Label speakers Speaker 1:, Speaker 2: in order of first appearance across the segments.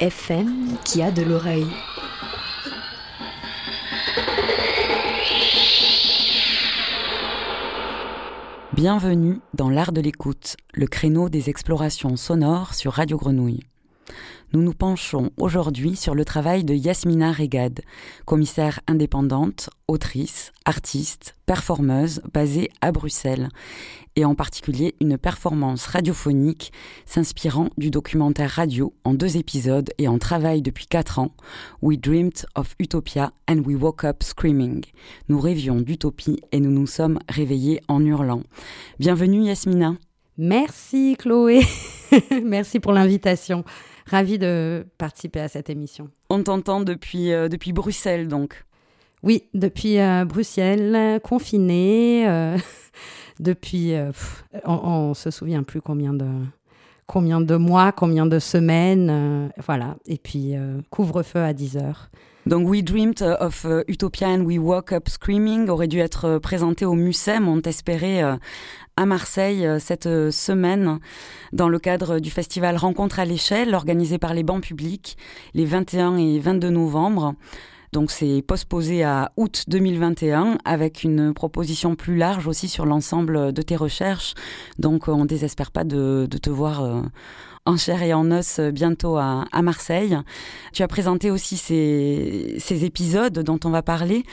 Speaker 1: FM qui a de l'oreille.
Speaker 2: Bienvenue dans l'art de l'écoute, le créneau des explorations sonores sur Radio Grenouille. Nous nous penchons aujourd'hui sur le travail de Yasmina Regad, commissaire indépendante, autrice, artiste, performeuse basée à Bruxelles, et en particulier une performance radiophonique s'inspirant du documentaire radio en deux épisodes et en travail depuis quatre ans, We Dreamed of Utopia and We Woke Up Screaming. Nous rêvions d'utopie et nous nous sommes réveillés en hurlant. Bienvenue Yasmina.
Speaker 3: Merci Chloé. Merci pour l'invitation. Ravie de participer à cette émission.
Speaker 2: On t'entend depuis, euh, depuis Bruxelles donc.
Speaker 3: Oui, depuis euh, Bruxelles, euh, confiné, euh, depuis, euh, on, on se souvient plus combien de combien de mois, combien de semaines, euh, voilà. Et puis euh, couvre-feu à 10 heures.
Speaker 2: Donc We Dreamed of Utopia and We Woke Up Screaming aurait dû être présenté au Mucem, on espéré euh, à Marseille cette semaine dans le cadre du festival Rencontre à l'échelle organisé par les bancs publics les 21 et 22 novembre. Donc c'est postposé à août 2021 avec une proposition plus large aussi sur l'ensemble de tes recherches. Donc on désespère pas de, de te voir euh, en chair et en os euh, bientôt à, Marseille. Tu as présenté aussi ces, épisodes dont on va parler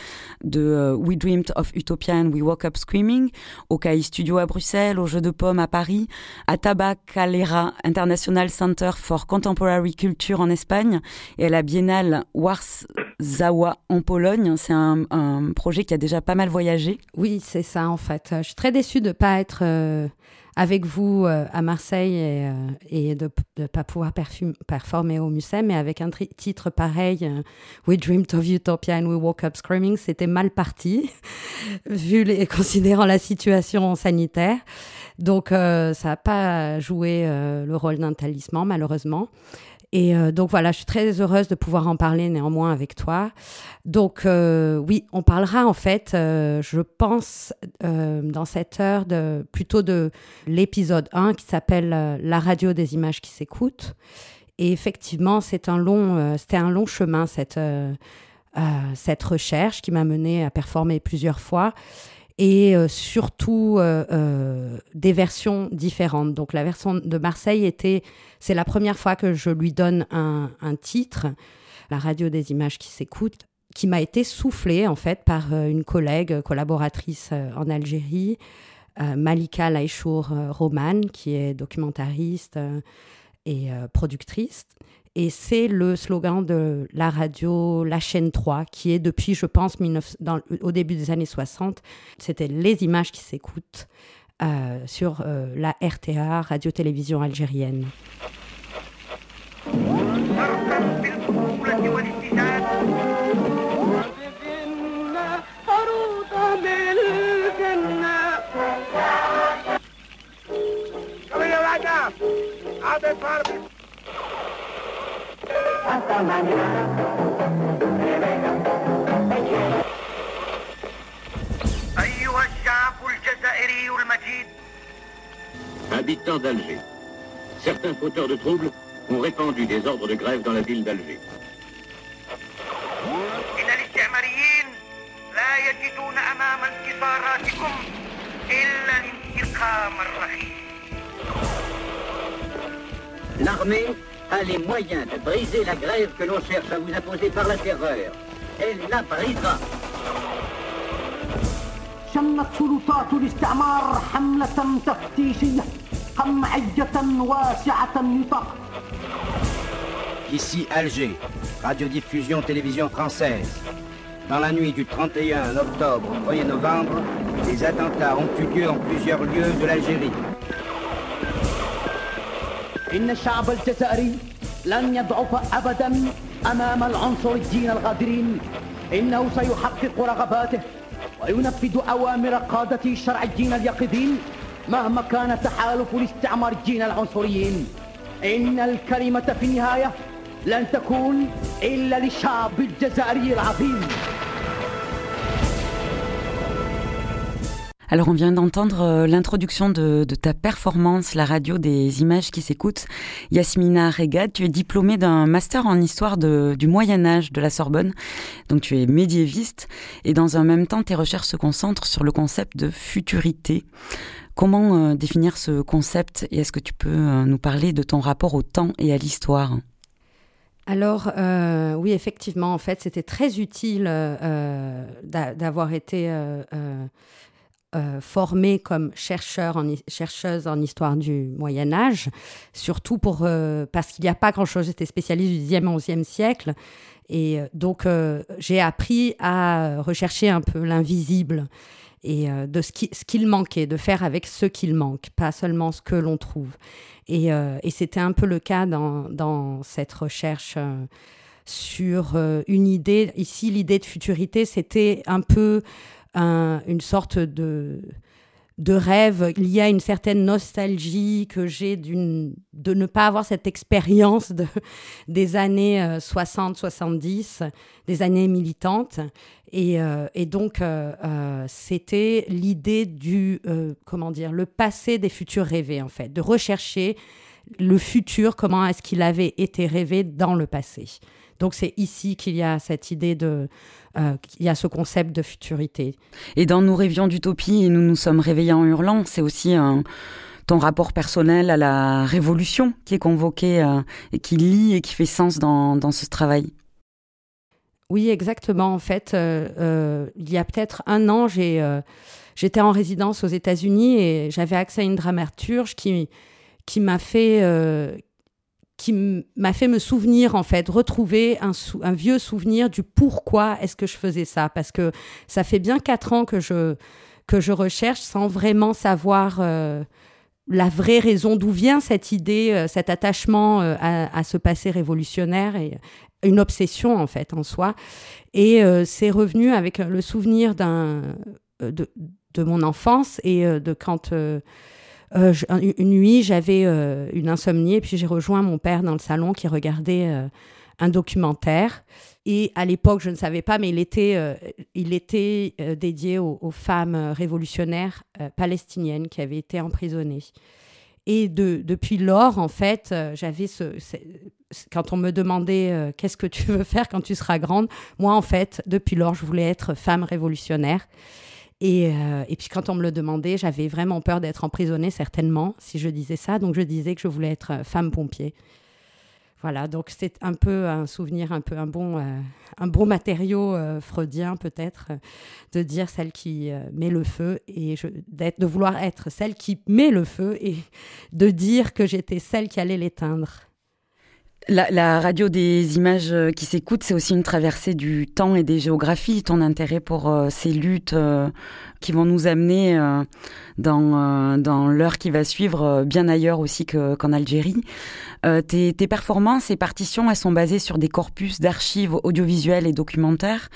Speaker 2: de euh, We Dreamed of Utopia and We Woke Up Screaming au CAI Studio à Bruxelles, au Jeu de Pommes à Paris, à Tabacalera International Center for Contemporary Culture en Espagne et à la Biennale Warsaw en Pologne. C'est un, projet qui a déjà pas mal voyagé.
Speaker 3: Oui, c'est ça en fait. Je suis très déçue de ne pas être euh, avec vous euh, à Marseille et, euh, de ne pas pouvoir performer au Mucem, mais avec un titre pareil, euh, We Dreamed of Utopia and We Woke Up Screaming, c'était mal parti, vu les, considérant la situation sanitaire. Donc, ça n'a pas joué le rôle d'un talisman, malheureusement. Et euh, donc voilà, je suis très heureuse de pouvoir en parler néanmoins avec toi. Donc euh, oui, on parlera en fait, euh, je pense, dans cette heure plutôt de l'épisode 1 qui s'appelle La radio des images qui s'écoutent. Et effectivement, c'est un long, c'était un long chemin cette, cette recherche qui m'a menée à performer plusieurs fois et euh, surtout euh, euh, des versions différentes. Donc la version de Marseille était, c'est la première fois que je lui donne un, un titre, la radio des images qui s'écoutent, qui m'a été soufflé en fait par une collègue collaboratrice en Algérie, Malika Laïchour Roman, qui est documentariste et productrice. Et c'est le slogan de la radio La chaîne 3, qui est depuis, je pense, 19 dans- au début des années 60. C'était les images qui s'écoutent euh, sur euh, la RTA, radio-télévision algérienne.
Speaker 4: أيها الشعب الجزائري المجيد
Speaker 5: Habitants d'Alger, certains fauteurs de troubles ont répandu des ordres de grève dans la ville d'Alger.
Speaker 4: إن الاستعماريين لا يجدون أمام انتصاراتكم إلا الانتقام الرخيص
Speaker 5: L'armée a les moyens de briser la grève que l'on cherche à vous imposer par la terreur. Elle la brisera.
Speaker 6: شنت سلطات الاستعمار حملة تفتيشية قمعية واسعة النطاق
Speaker 7: Ici Alger, radiodiffusion télévision française. Dans la nuit du 31 octobre au 1er novembre, des attentats ont eu lieu en plusieurs lieux de l'Algérie.
Speaker 6: إن الشعب الجزائري لن يضعف أبدا أمام العنصريين الغادرين. إنه سيحقق رغباته وينفذ أوامر قادته الشرعيين اليقظين مهما كان تحالف الاستعماريين العنصريين. إن الكلمة في النهاية لن تكون إلا للشعب الجزائري العظيم.
Speaker 2: Alors on vient d'entendre euh, l'introduction de, ta performance, la radio des images qui s'écoutent. Yasmina Regad, tu es diplômée d'un master en histoire du Moyen Âge de la Sorbonne, donc tu es médiéviste, et dans un même temps tes recherches se concentrent sur le concept de futurité. Comment euh, définir ce concept et est-ce que tu peux euh, nous parler de ton rapport au temps et à l'histoire?
Speaker 3: Alors oui, effectivement, en fait, c'était très utile d'avoir été formée comme chercheur en, chercheuse en histoire du Moyen Âge, surtout pour parce qu'il n'y a pas grand-chose. J'étais spécialiste du 10e 11e siècle, et donc j'ai appris à rechercher un peu l'invisible et de ce qu'il ce manquait, de faire avec ce qu'il manque, pas seulement ce que l'on trouve. Et, euh, et c'était un peu le cas dans, dans cette recherche euh, sur euh, une idée. Ici, l'idée de futurité, c'était un peu un, une sorte de, de rêve lié à une certaine nostalgie que j'ai de ne pas avoir cette expérience de, des années 60-70, des années militantes. Et, euh, et donc, euh, euh, c'était l'idée du, comment dire, le passé des futurs rêvés, en fait, de rechercher le futur, comment est-ce qu'il avait été rêvé dans le passé. Donc, c'est ici qu'il y a cette idée de, il y a ce concept de futurité.
Speaker 2: Et dans Nous rêvions d'utopie et nous nous sommes réveillés en hurlant, c'est aussi un, ton rapport personnel à la révolution qui est convoqué et qui lie et qui fait sens dans, dans ce travail.
Speaker 3: Oui, exactement. En fait, euh, euh, il y a peut-être un an, euh, j'étais en résidence aux États-Unis et j'avais accès à une dramaturge qui, qui m'a fait, qui m'a fait me souvenir, en fait, retrouver un, vieux souvenir du pourquoi est-ce que je faisais ça. Parce que ça fait bien quatre ans que je, que je recherche sans vraiment savoir la vraie raison d'où vient cette idée, cet attachement à, à, ce passé révolutionnaire une obsession en fait en soi. Et euh, c'est revenu avec le souvenir euh, de, de, mon enfance et euh, de quand une nuit j'avais une insomnie et puis j'ai rejoint mon père dans le salon qui regardait un documentaire. Et à l'époque, je ne savais pas, mais il était, il était dédié aux, femmes révolutionnaires palestiniennes qui avaient été emprisonnées. Et de, depuis lors, en fait, j'avais quand on me demandait euh, qu'est-ce que tu veux faire quand tu seras grande, moi en fait, depuis lors, je voulais être femme révolutionnaire. Et, euh, et puis quand on me le demandait, j'avais vraiment peur d'être emprisonnée, certainement, si je disais ça. Donc je disais que je voulais être euh, femme pompier. Voilà, donc c'est un peu un souvenir, un peu un bon, un bon matériau freudien peut-être, de dire celle qui met le feu et je, de vouloir être celle qui met le feu et de dire que j'étais celle qui allait l'éteindre.
Speaker 2: La, la, radio des images euh, qui s'écoutent, c'est aussi une traversée du temps et des géographies. Ton intérêt pour euh, ces luttes euh, qui vont nous amener euh, dans, euh, dans l'heure qui va suivre, euh, bien ailleurs aussi qu'en Algérie. Tes, tes, performances et partitions, elles sont basées sur des corpus d'archives audiovisuelles et documentaires.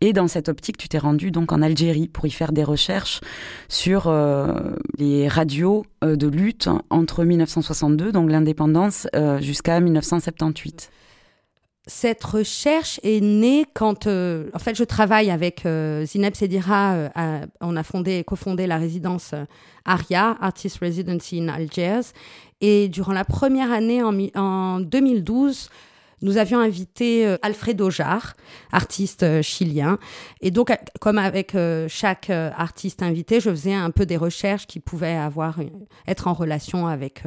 Speaker 2: Et dans cette optique, tu t'es rendu donc en Algérie pour y faire des recherches sur les radios de lutte entre 1962, donc l'indépendance, jusqu'à 1978
Speaker 3: cette recherche est née quand, euh, en fait, je travaille avec euh, Zineb Sedira. Euh, on a fondé, cofondé la résidence ARIA, Artist Residency in Algiers. Et durant la première année, en, en 2012, nous avions invité Alfredo Jar, artiste chilien. Et donc, comme avec chaque artiste invité, je faisais un peu des recherches qui pouvaient avoir, être en relation avec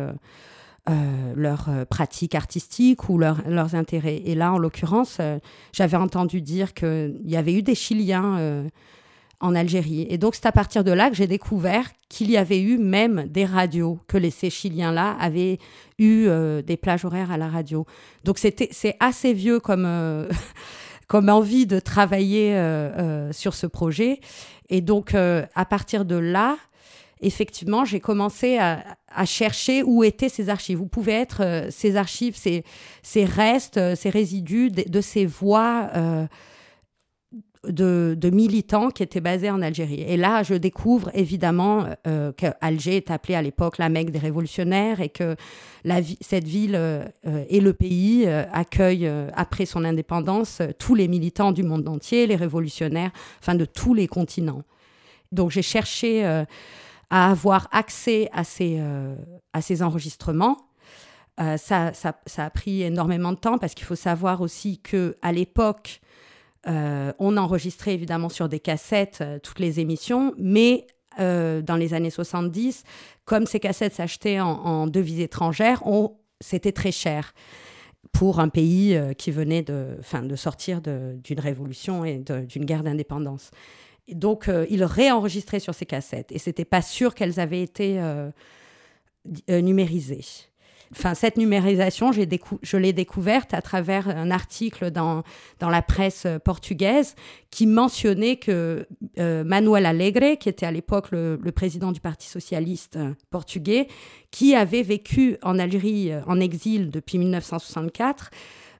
Speaker 3: euh, leurs euh, pratiques artistiques ou leur- leurs intérêts. Et là, en l'occurrence, euh, j'avais entendu dire qu'il y avait eu des Chiliens euh, en Algérie. Et donc, c'est à partir de là que j'ai découvert qu'il y avait eu même des radios, que les, ces Chiliens-là avaient eu euh, des plages horaires à la radio. Donc, c'est assez vieux comme, comme envie de travailler sur ce projet. Et donc, à partir de là, effectivement, j'ai commencé à, chercher où étaient ces archives. Où pouvaient être euh, ces archives, ces, restes, euh, ces résidus de, ces voix euh, de, militants qui étaient basés en Algérie. Et là, je découvre évidemment qu'Alger est appelé à l'époque la Mecque des révolutionnaires et que cette ville et le pays accueillent, après son indépendance, tous les militants du monde entier, les révolutionnaires, enfin de tous les continents. Donc j'ai cherché à avoir accès à ces, euh, enregistrements. Euh, ça, a pris énormément de temps parce qu'il faut savoir aussi que à l'époque, euh, on enregistrait évidemment sur des cassettes toutes les émissions, mais dans les années 70, comme ces cassettes s'achetaient en, en devises étrangères, c'était très cher pour un pays qui venait de, sortir d'une révolution et d'une guerre d'indépendance. Donc, euh, il réenregistrait sur ces cassettes et c'était pas sûr qu'elles avaient été euh, euh, numérisées. Enfin, cette numérisation, je l'ai découverte à travers un article dans, dans la presse euh, portugaise qui mentionnait que Manuel Alegre, qui était à l'époque le, président du Parti socialiste portugais, qui avait vécu en Algérie en exil depuis 1964,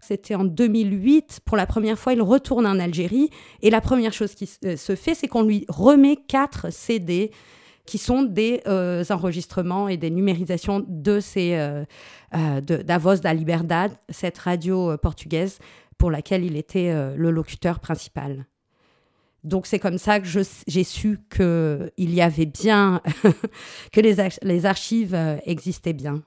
Speaker 3: c'était en 2008. Pour la première fois, il retourne en Algérie. Et la première chose qui euh, se fait, c'est qu'on lui remet quatre CD qui sont des euh, enregistrements et des numérisations de ces euh, de d'Avoz da Liberdade, cette radio portugaise pour laquelle il était le locuteur principal. Donc c'est comme ça que j'ai su que il y avait bien que les, les archives existaient bien.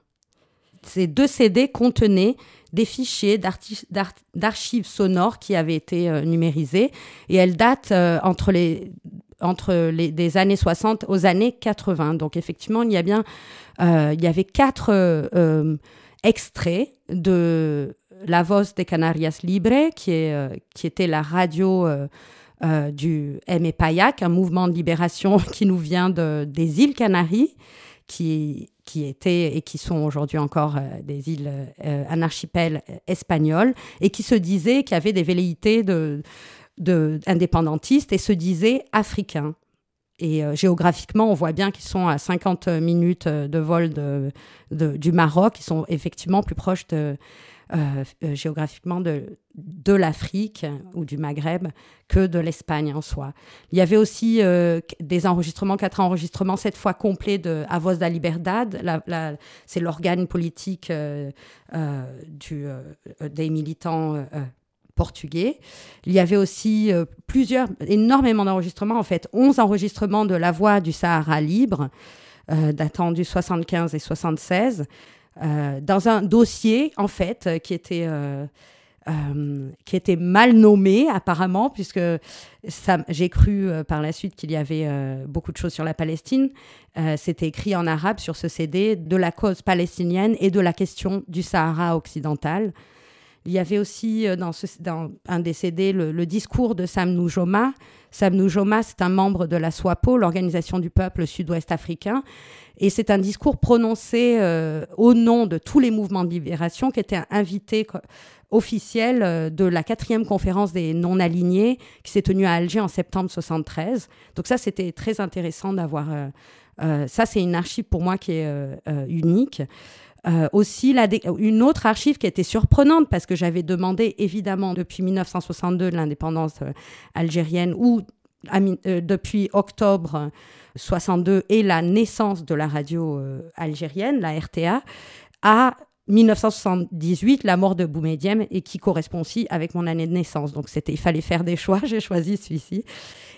Speaker 3: Ces deux CD contenaient des fichiers d'archives sonores qui avaient été euh, numérisés et elles datent euh, entre les entre les des années 60 aux années 80. Donc effectivement, il y a bien euh, il y avait quatre euh, euh, extraits de La Voz de Canarias Libre qui est qui était la radio du M. Payak, un mouvement de libération qui nous vient de, des îles Canaries, qui, qui étaient et qui sont aujourd'hui encore euh, des îles, euh, un archipel espagnol, et qui se disait qu'il y avait des velléités de, de, indépendantistes et se disait africains. Et euh, géographiquement, on voit bien qu'ils sont à 50 minutes euh, de vol de, de- du Maroc. Ils sont effectivement plus proches de, euh, euh, géographiquement de, de l'Afrique ou du Maghreb que de l'Espagne en soi. Il y avait aussi euh, des enregistrements, quatre enregistrements, cette fois complets de A Voz da Liberdade. C'est l'organe politique euh, euh, du, euh, des militants euh, euh, portugais. Il y avait aussi euh, plusieurs, énormément d'enregistrements, en fait, 11 enregistrements de La Voix du Sahara libre, euh, datant du 75 et 76, euh, dans un dossier, en fait, euh, qui était... euh, euh, qui était mal nommé apparemment, puisque j'ai cru euh, par la suite qu'il y avait euh, beaucoup de choses sur la Palestine. Euh, C'était écrit en arabe sur ce CD de la cause palestinienne et de la question du Sahara occidental. Il y avait aussi euh, dans, un des CD le, discours de Sam Nujoma. Sam Nujoma, c'est un membre de la SWAPO, l'organisation du peuple sud-ouest africain. Et c'est un discours prononcé euh, au nom de tous les mouvements de libération qui étaient invités co- officiels euh, de la quatrième conférence des non-alignés qui s'est tenue à Alger en septembre 73. Donc ça, c'était très intéressant d'avoir... ça, c'est une archive pour moi qui est unique. Euh, aussi, la une autre archive qui était surprenante parce que j'avais demandé évidemment depuis 1962 de l'indépendance euh, algérienne ou euh, depuis octobre euh, 62 et la naissance de la radio euh, algérienne, la RTA, à 1978, la mort de Boumedienne et qui correspond aussi avec mon année de naissance. Donc c'était, il fallait faire des choix, j'ai choisi celui-ci.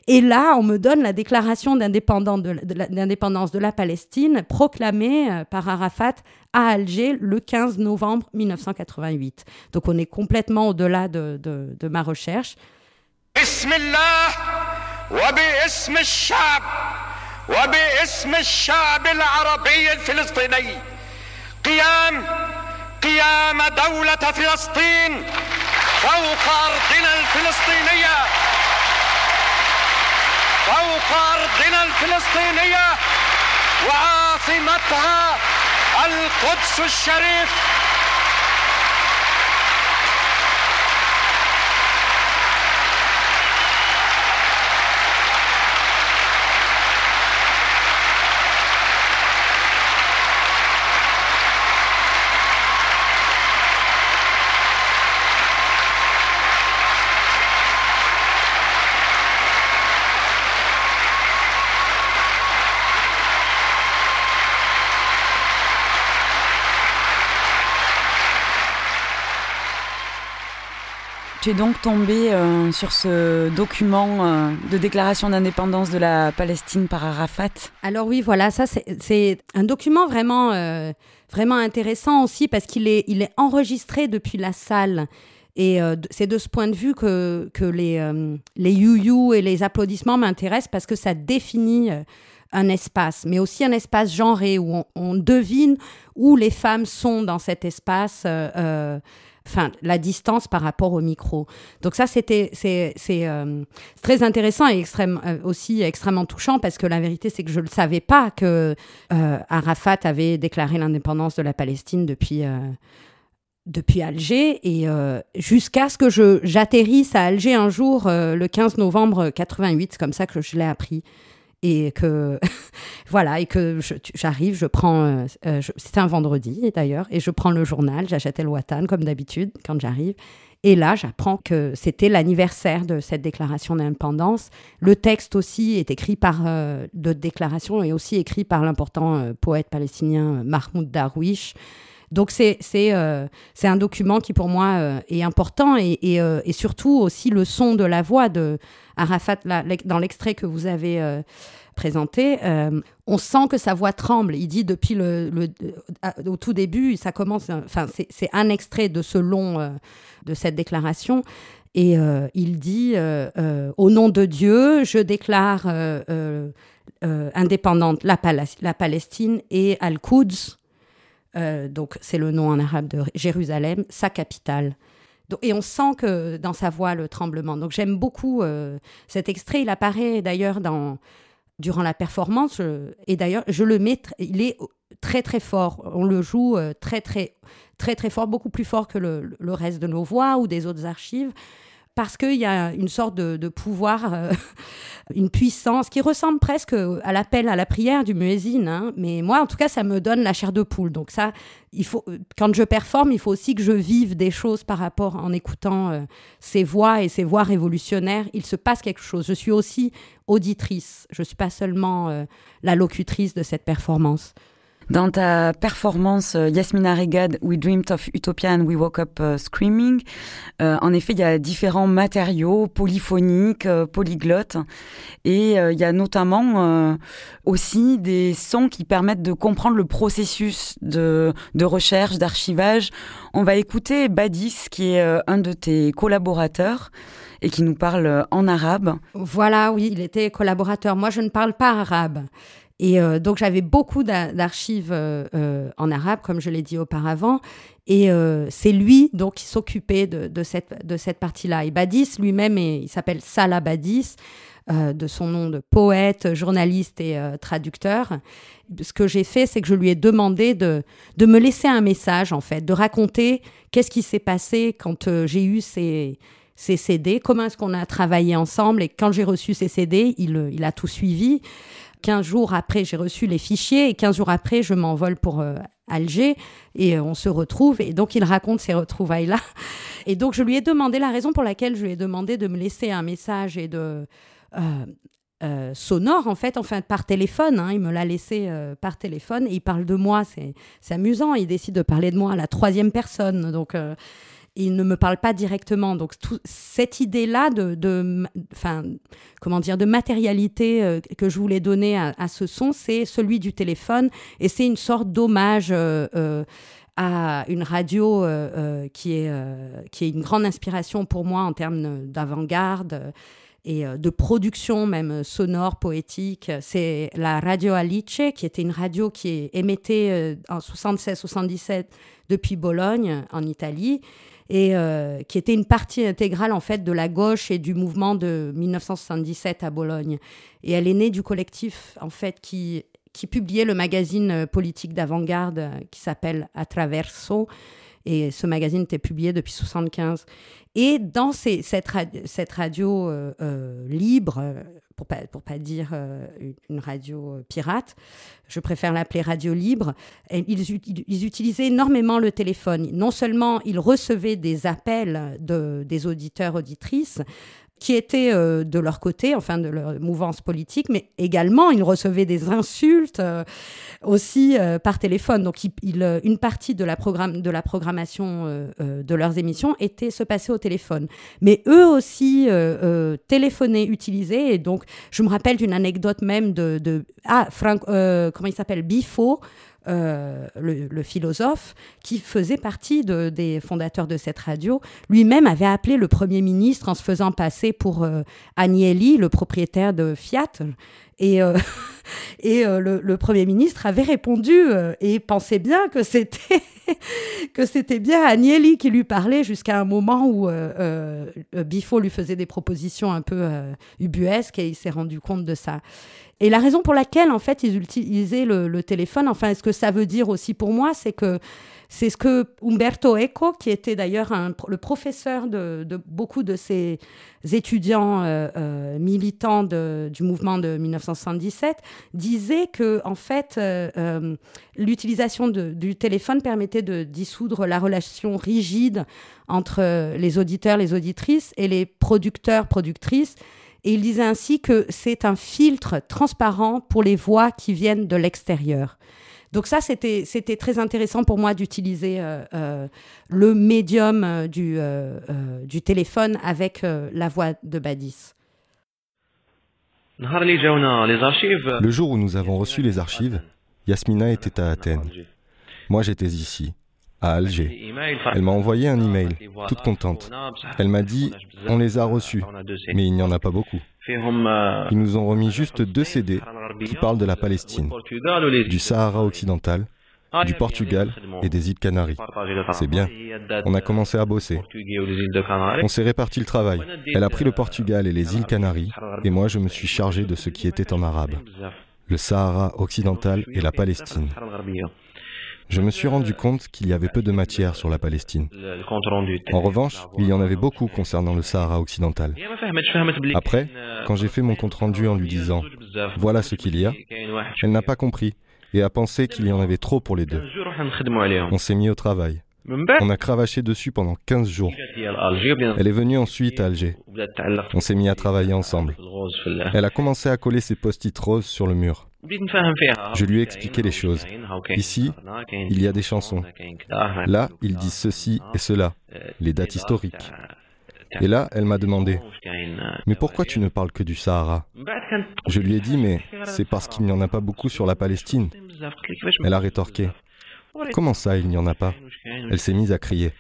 Speaker 3: Et là, on me donne la déclaration d'indépendance de, de la- d'indépendance de la Palestine proclamée euh, par Arafat à Alger le 15 novembre 1988. Donc on est complètement au-delà de, de- de ma recherche.
Speaker 4: بسم الله وباسم الشعب وباسم الشعب العربي الفلسطيني قيام قيام دولة فلسطين فوق أرضنا الفلسطينية. فوق أرضنا الفلسطينية وعاصمتها القدس الشريف.
Speaker 2: Tu es donc tombé euh, sur ce document euh, de déclaration d'indépendance de la Palestine par Arafat
Speaker 3: Alors oui, voilà, ça c'est un document vraiment, euh, vraiment intéressant aussi parce qu'il est, enregistré depuis la salle. Et c'est de ce point de vue que, les, les you et les applaudissements m'intéressent parce que ça définit un espace, mais aussi un espace genré où on, devine où les femmes sont dans cet espace. Enfin, la distance par rapport au micro. Donc ça, c'était, c'est, euh, très intéressant et extrême, euh, aussi extrêmement touchant parce que la vérité, c'est que je ne savais pas que euh, Arafat avait déclaré l'indépendance de la Palestine depuis, depuis Alger et jusqu'à ce que je, j'atterrisse à Alger un jour, le 15 novembre 88, c'est comme ça que je l'ai appris. Et que, voilà, et que j'arrive, je prends, euh, euh, c'était un vendredi d'ailleurs, et je prends le journal, j'achète El Watan comme d'habitude quand j'arrive. Et là, j'apprends que c'était l'anniversaire de cette déclaration d'indépendance. Le texte aussi est écrit par, euh, de déclaration est aussi écrit par l'important euh, poète palestinien euh, Mahmoud Darwish. Donc c'est un document qui pour moi est important et, et, et surtout aussi le son de la voix de Arafat dans l'extrait que vous avez présenté, euh, on sent que sa voix tremble. Il dit depuis le, euh, au tout début, ça commence, enfin c'est un extrait de ce long euh, de cette déclaration. Et il dit Au nom de Dieu, je déclare indépendante la, Palestine et Al-Quds, donc c'est le nom en arabe de Jérusalem, sa capitale. Et on sent que dans sa voix le tremblement. Donc j'aime beaucoup cet extrait. Il apparaît d'ailleurs dans durant la performance. et d'ailleurs, je le mets. il est très très fort. On le joue euh, très très très très fort, beaucoup plus fort que le reste de nos voix ou des autres archives. Parce qu'il y a une sorte de, pouvoir, euh, une puissance qui ressemble presque à l'appel à la prière du muezzin. hein. Mais moi, en tout cas, ça me donne la chair de poule. Donc ça, il faut, quand je performe, il faut aussi que je vive des choses par rapport en écoutant euh, ces voix et ces voix révolutionnaires. Il se passe quelque chose. Je suis aussi auditrice. Je ne suis pas seulement euh, la locutrice de cette performance.
Speaker 2: Dans ta performance euh, Yasmina Regad, We Dreamed of Utopia and We Woke Up euh, Screaming, euh, en effet, il y a différents matériaux polyphoniques, euh, polyglottes, et il y a notamment euh, aussi des sons qui permettent de comprendre le processus de, de recherche, d'archivage. On va écouter Badis, qui est un de tes collaborateurs et qui nous parle en arabe.
Speaker 3: Voilà, oui, il était collaborateur. Moi, je ne parle pas arabe. Et euh, donc, j'avais beaucoup d'a- d'archives euh, euh, en arabe, comme je l'ai dit auparavant. Et euh, c'est lui, donc, qui s'occupait de, de cette, de cette partie-là. Et Badis lui-même, il s'appelle Salah Badis, euh, de son nom de poète, journaliste et euh, traducteur. Ce que j'ai fait, c'est que je lui ai demandé de, de me laisser un message, en fait, de raconter qu'est-ce qui s'est passé quand j'ai eu ces ces CD, comment est-ce qu'on a travaillé ensemble. Et quand j'ai reçu ces CD, il, il a tout suivi. 15 jours après, j'ai reçu les fichiers et 15 jours après, je m'envole pour euh, Alger et euh, on se retrouve. Et donc, il raconte ces retrouvailles-là. Et donc, je lui ai demandé la raison pour laquelle je lui ai demandé de me laisser un message et de. euh, sonore en fait, enfin par téléphone. hein. il me l'a laissé par téléphone et il parle de moi. C'est amusant. Il décide de parler de moi à la troisième personne. Donc il ne me parle pas directement. Donc cette idée-là de, enfin, comment dire, de matérialité euh, que je voulais donner à, ce son, c'est celui du téléphone et c'est une sorte d'hommage. euh, euh, à une radio qui, est, qui est une grande inspiration pour moi en termes d'avant-garde. et de production même sonore, poétique. C'est la Radio Alice, qui était une radio qui émettait en 76-77 depuis Bologne, en Italie, et qui était une partie intégrale en fait de la gauche et du mouvement de 1977 à Bologne. Et elle est née du collectif en qui qui publiait le magazine politique d'avant-garde qui s'appelle Attraverso. Et ce magazine était publié depuis 75. Et dans cette, radio euh, euh, libre, euh, pour pas, pour pas dire une radio pirate, je préfère l'appeler radio libre, ils, ils, utilisaient énormément le téléphone. Non seulement ils recevaient des appels de, des auditeurs, auditrices, qui étaient euh, de leur côté, enfin de leur mouvance politique, mais également ils recevaient des insultes euh, aussi euh, par téléphone. Donc il, une partie de la, programme, de la programmation de leurs émissions était se passer au téléphone. Mais eux aussi téléphonaient, utilisaient. Et donc je me rappelle d'une anecdote même de, de ah Frank, comment il s'appelle? Bifo. Euh, le, philosophe, qui faisait partie de, des fondateurs de cette radio, lui-même avait appelé le Premier ministre en se faisant passer pour euh, Agnelli, le propriétaire de Fiat. Et, euh, le, Premier ministre avait répondu et pensait bien que c'était que c'était bien Agnelli qui lui parlait jusqu'à un moment où Bifo lui faisait des propositions un peu ubuesques et il s'est rendu compte de ça. Et la raison pour laquelle, en fait, ils utilisaient le, téléphone, enfin, ce que ça veut dire aussi pour moi, c'est que c'est ce que Umberto Eco, qui était d'ailleurs le professeur de, beaucoup de ces étudiants euh, euh, militants du mouvement de 1977, disait que en fait euh, l'utilisation du téléphone permettait de dissoudre la relation rigide entre les auditeurs, les auditrices et les producteurs, productrices et il disait ainsi que c'est un filtre transparent pour les voix qui viennent de l'extérieur. Donc ça, c'était, c'était très intéressant pour moi d'utiliser euh, euh, le médium euh, du, du téléphone avec la voix de Badis.
Speaker 8: Le jour où nous avons reçu les archives, Yasmina était à Athènes. Moi, j'étais ici à Alger. Elle m'a envoyé un email, toute contente. Elle m'a dit On les a reçus, mais il n'y en a pas beaucoup. Ils nous ont remis juste deux CD qui parlent de la Palestine, du Sahara occidental, du Portugal et des îles Canaries. C'est bien. On a commencé à bosser. On s'est réparti le travail. Elle a pris le Portugal et les îles Canaries, et moi je me suis chargé de ce qui était en arabe, le Sahara occidental et la Palestine je me suis rendu compte qu'il y avait peu de matière sur la Palestine. En revanche, il y en avait beaucoup concernant le Sahara occidental. Après, quand j'ai fait mon compte-rendu en lui disant ⁇ Voilà ce qu'il y a ⁇ elle n'a pas compris et a pensé qu'il y en avait trop pour les deux. On s'est mis au travail. On a cravaché dessus pendant 15 jours. Elle est venue ensuite à Alger. On s'est mis à travailler ensemble. Elle a commencé à coller ses post-it roses sur le mur. Je lui ai expliqué les choses. Ici, il y a des chansons. Là, ils disent ceci et cela, les dates historiques. Et là, elle m'a demandé, mais pourquoi tu ne parles que du Sahara? Je lui ai dit, mais c'est parce qu'il n'y en a pas beaucoup sur la Palestine. Elle a rétorqué, comment ça, il n'y en a pas? Elle s'est mise à crier.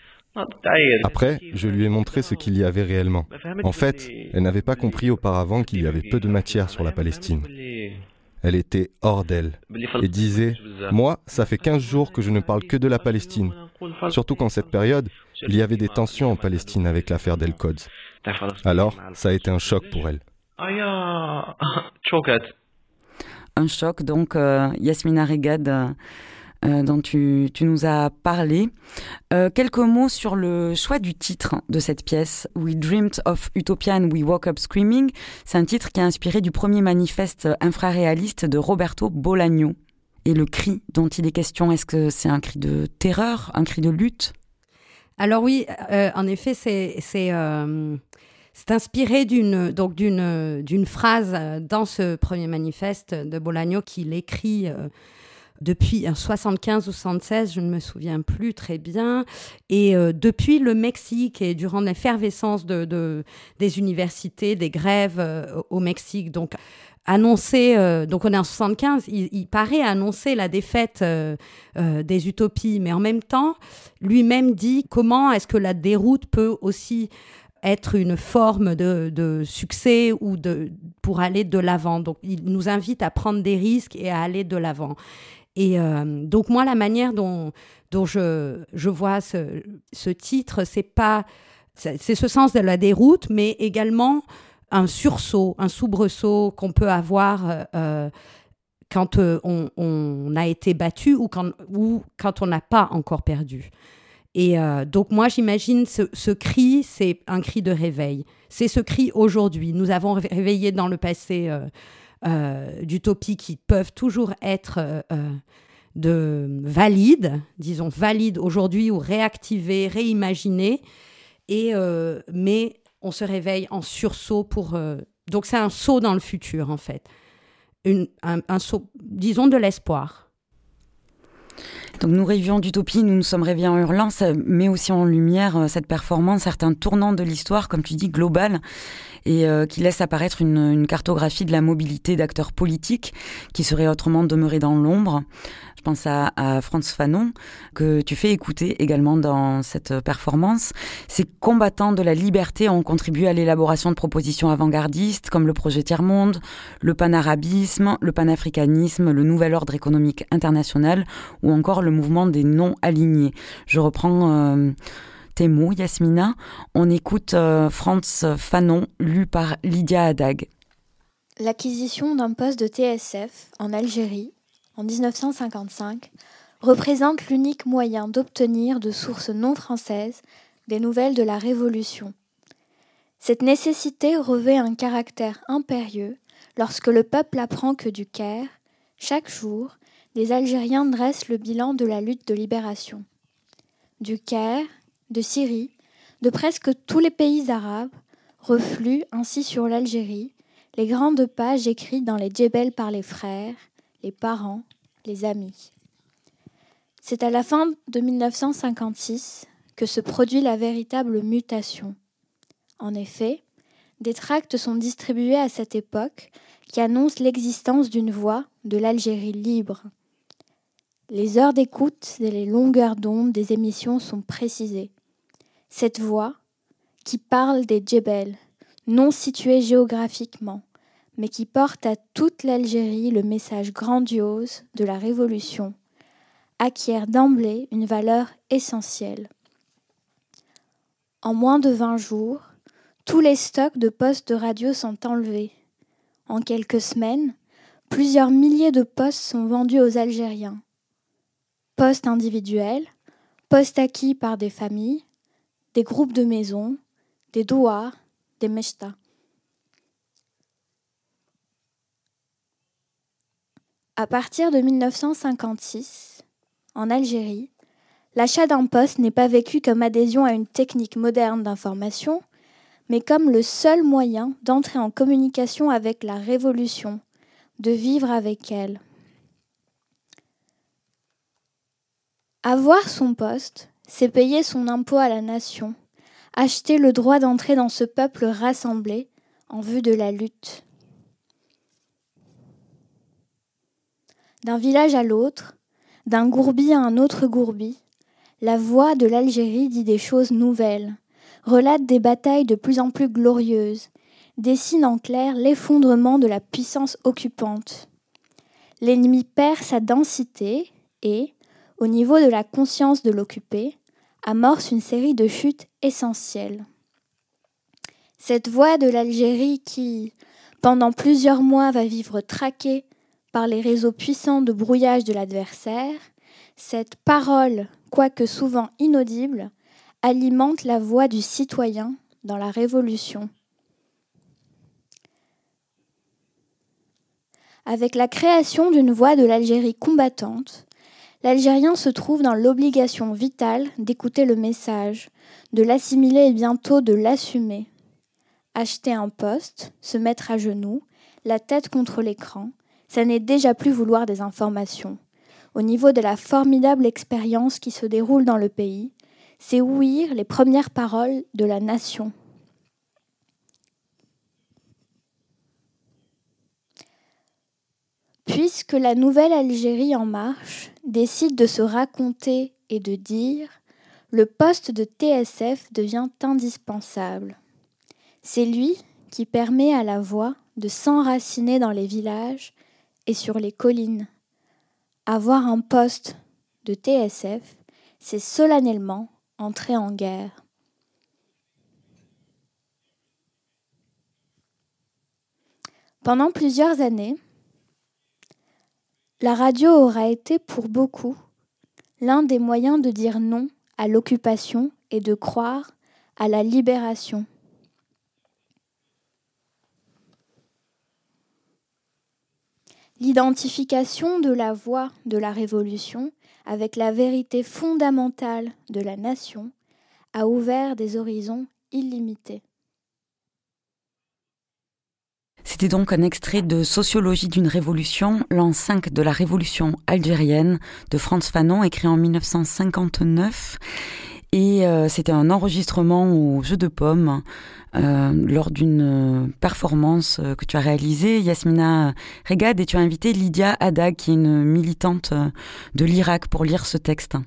Speaker 8: Après, je lui ai montré ce qu'il y avait réellement. En fait, elle n'avait pas compris auparavant qu'il y avait peu de matière sur la Palestine. Elle était hors d'elle et disait Moi, ça fait 15 jours que je ne parle que de la Palestine. Surtout qu'en cette période, il y avait des tensions en Palestine avec l'affaire d'El Quds. Alors, ça a été un choc pour elle.
Speaker 2: Un choc, donc, euh, Yasmina Regad. Euh, euh, dont tu, nous as parlé. Euh, quelques mots sur le choix du titre de cette pièce, We Dreamed of Utopia and We Woke Up Screaming. C'est un titre qui est inspiré du premier manifeste infraréaliste de Roberto Bolaño. Et le cri dont il est question, est-ce que c'est un cri de terreur, un cri de lutte?
Speaker 3: Alors oui, euh, en effet, c'est... inspiré d'une d'une phrase dans ce premier manifeste de Bolaño qu'il écrit depuis un 75 ou 76, je ne me souviens plus très bien. Et euh, depuis le Mexique et durant l'effervescence de, des universités, des grèves euh, au Mexique, donc annoncer, euh, donc on est en 75, il, paraît annoncer la défaite des utopies, mais en même temps, lui-même dit comment est-ce que la déroute peut aussi être une forme de, succès ou de, pour aller de l'avant. Donc, il nous invite à prendre des risques et à aller de l'avant. Et euh, donc, moi, la manière dont, dont je, je vois ce, ce titre, c'est pas. C'est ce sens de la déroute, mais également un sursaut, un soubresaut qu'on peut avoir euh, euh, quand on, on, a été battu ou quand, ou quand on n'a pas encore perdu. Et donc moi, j'imagine ce, ce, cri, c'est un cri de réveil. C'est ce cri aujourd'hui. Nous avons réveillé dans le passé d'utopies qui peuvent toujours être de valides, disons valides aujourd'hui ou réactivées, réimaginées. Et mais on se réveille en sursaut pour. donc c'est un saut dans le futur en fait, un, saut, disons de l'espoir.
Speaker 2: Donc nous rêvions d'utopie, nous nous sommes réveillés en hurlant, ça met aussi en lumière euh, cette performance, certains tournants de l'histoire, comme tu dis, globale, et euh, qui laisse apparaître une, une, cartographie de la mobilité d'acteurs politiques qui seraient autrement demeurés dans l'ombre. Je pense à, à Franz Fanon, que tu fais écouter également dans cette performance. Ces combattants de la liberté ont contribué à l'élaboration de propositions avant-gardistes comme le projet Tiers-Monde, le panarabisme, le panafricanisme, le nouvel ordre économique international ou encore le mouvement des non-alignés. Je reprends euh, tes Yasmina. On écoute euh, Franz Fanon, lu par Lydia Haddad.
Speaker 9: L'acquisition d'un poste de TSF en Algérie en 1955, représente l'unique moyen d'obtenir de sources non françaises des nouvelles de la Révolution. Cette nécessité revêt un caractère impérieux lorsque le peuple apprend que du Caire, chaque jour, des Algériens dressent le bilan de la lutte de libération. Du Caire, de Syrie, de presque tous les pays arabes, refluent ainsi sur l'Algérie les grandes pages écrites dans les djebels par les frères, les parents, les amis. C'est à la fin de 1956 que se produit la véritable mutation. En effet, des tracts sont distribués à cette époque qui annoncent l'existence d'une voie de l'Algérie libre. Les heures d'écoute et les longueurs d'onde des émissions sont précisées. Cette voie, qui parle des djebels, non situés géographiquement, mais qui porte à toute l'Algérie le message grandiose de la Révolution, acquiert d'emblée une valeur essentielle. En moins de vingt jours, tous les stocks de postes de radio sont enlevés. En quelques semaines, plusieurs milliers de postes sont vendus aux Algériens. Postes individuels, postes acquis par des familles, des groupes de maisons, des douars, des meshtas. À partir de 1956, en Algérie, l'achat d'un poste n'est pas vécu comme adhésion à une technique moderne d'information, mais comme le seul moyen d'entrer en communication avec la révolution, de vivre avec elle. Avoir son poste, c'est payer son impôt à la nation, acheter le droit d'entrer dans ce peuple rassemblé en vue de la lutte. D'un village à l'autre, d'un gourbi à un autre gourbi, la voix de l'Algérie dit des choses nouvelles, relate des batailles de plus en plus glorieuses, dessine en clair l'effondrement de la puissance occupante. L'ennemi perd sa densité et, au niveau de la conscience de l'occupé, amorce une série de chutes essentielles. Cette voix de l'Algérie qui, pendant plusieurs mois, va vivre traquée par les réseaux puissants de brouillage de l'adversaire, cette parole, quoique souvent inaudible, alimente la voix du citoyen dans la Révolution. Avec la création d'une voix de l'Algérie combattante, l'Algérien se trouve dans l'obligation vitale d'écouter le message, de l'assimiler et bientôt de l'assumer. Acheter un poste, se mettre à genoux, la tête contre l'écran, ça n'est déjà plus vouloir des informations. Au niveau de la formidable expérience qui se déroule dans le pays, c'est ouïr les premières paroles de la nation. Puisque la nouvelle Algérie en marche décide de se raconter et de dire, le poste de TSF devient indispensable. C'est lui qui permet à la voix de s'enraciner dans les villages et sur les collines. Avoir un poste de TSF, c'est solennellement entrer en guerre. Pendant plusieurs années, la radio aura été pour beaucoup l'un des moyens de dire non à l'occupation et de croire à la libération. L'identification de la voix de la Révolution avec la vérité fondamentale de la nation a ouvert des horizons illimités.
Speaker 2: C'était donc un extrait de Sociologie d'une révolution, l'an 5 de la révolution algérienne de Franz Fanon, écrit en 1959. Et euh, c'était un enregistrement au Jeu de Pommes euh, lors d'une performance euh, que tu as réalisée, Yasmina Regad, et tu as invité Lydia Haddad, qui est une militante de l'Irak, pour lire ce texte.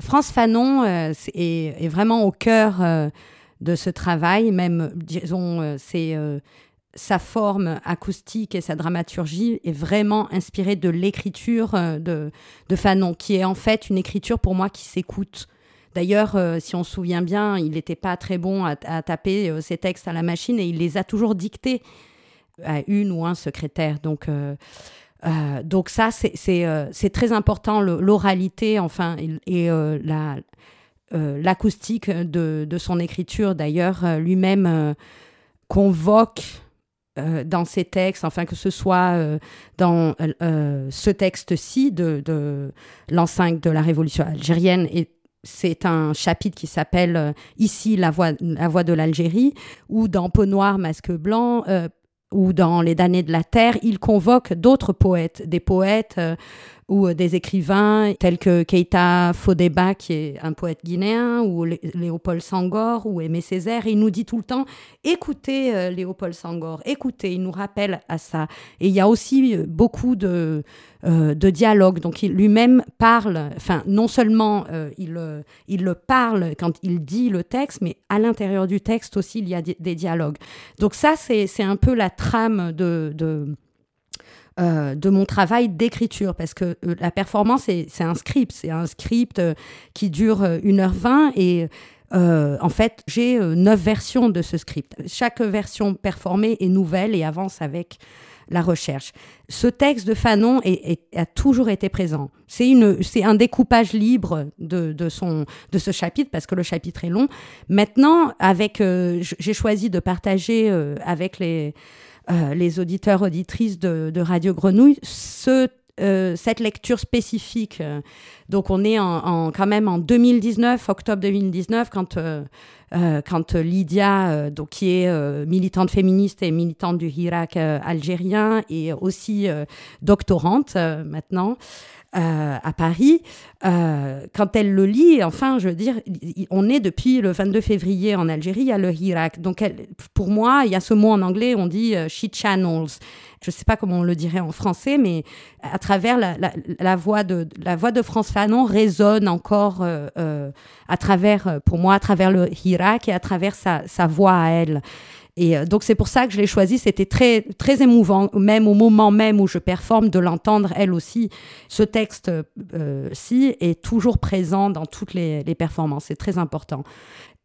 Speaker 3: France Fanon est, est, vraiment au cœur de ce travail, même, disons, c'est sa forme acoustique et sa dramaturgie est vraiment inspirée de l'écriture euh, de, de, Fanon, qui est en fait une écriture pour moi qui s'écoute. D'ailleurs, euh, si on se souvient bien, il n'était pas très bon à, taper euh, ses textes à la machine et il les a toujours dictés à une ou un secrétaire. Donc, donc ça, c'est très important, l'oralité, enfin, et, la l'acoustique de, de, son écriture. D'ailleurs, lui-même convoque euh, dans ces textes, enfin que ce soit euh, dans euh, ce texte-ci de, de 5 de la révolution algérienne. Et c'est un chapitre qui s'appelle ici la voix, la voix de l'Algérie ou dans Peau noire, masque blanc ou dans Les damnés de la terre, il convoque d'autres poètes, des poètes ou euh, des écrivains tels que Keita Fodeba, qui est un poète guinéen, ou Léopold Sangor, ou Aimé Césaire. il nous dit tout le temps, écoutez euh, Léopold Sangor, écoutez, il nous rappelle à ça. Et il y a aussi euh, beaucoup de, de dialogues. Donc il lui-même parle, enfin non seulement il, il le parle quand il dit le texte, mais à l'intérieur du texte aussi, il y a des dialogues. Donc ça, c'est un peu la trame de, de euh, de mon travail d'écriture, parce que euh, la performance, c'est un script, c'est un script euh, qui dure 1h20 et en fait, j'ai neuf versions de ce script. Chaque version performée est nouvelle et avance avec la recherche. Ce texte de Fanon a toujours été présent. C'est un découpage libre de, son, de ce chapitre parce que le chapitre est long. Maintenant, avec, j'ai choisi de partager avec les, les auditeurs, auditrices de, Radio Grenouille, euh, cette lecture spécifique. Donc on est quand même en 2019, octobre 2019, quand, euh, quand Lydia, donc, qui est militante féministe et militante du Hirak algérien et aussi doctorante maintenant, euh, à Paris, euh, quand elle le lit, enfin, je veux dire, on est depuis le 22 février en Algérie, il y a le Hirak. Donc, pour moi, il y a ce mot en anglais, on dit euh, she channels. Je ne sais pas comment on le dirait en français, mais à travers la, voix, de, la voix de France Fanon résonne encore à travers, pour moi, à travers le Hirak et à travers sa, voix à elle. Et euh, donc c'est pour ça que je l'ai choisi. C'était très très émouvant, même au moment même où je performe, de l'entendre elle aussi. Ce texte-ci euh, est toujours présent dans toutes les, performances. C'est très important.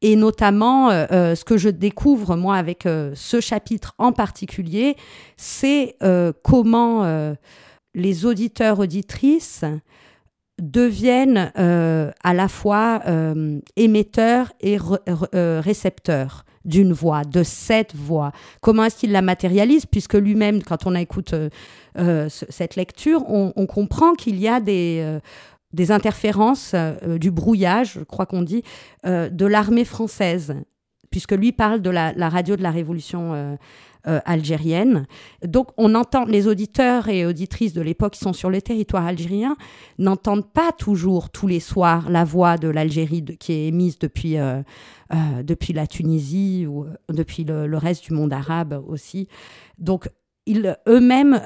Speaker 3: Et notamment, euh, ce que je découvre moi avec ce chapitre en particulier, c'est comment les auditeurs auditrices deviennent à la fois émetteurs et récepteurs d'une voix, de cette voix. Comment est-ce qu'il la matérialise? Puisque lui-même, quand on écoute euh, euh, cette lecture, on, comprend qu'il y a des, euh, des interférences, du brouillage, je crois qu'on dit, de l'armée française, puisque lui parle de la, radio de la Révolution euh, algérienne. Donc on entend, les auditeurs et auditrices de l'époque qui sont sur le territoire algérien n'entendent pas toujours tous les soirs la voix de l'Algérie qui est émise depuis, euh, euh, depuis la Tunisie ou depuis le, reste du monde arabe aussi. Donc ils eux-mêmes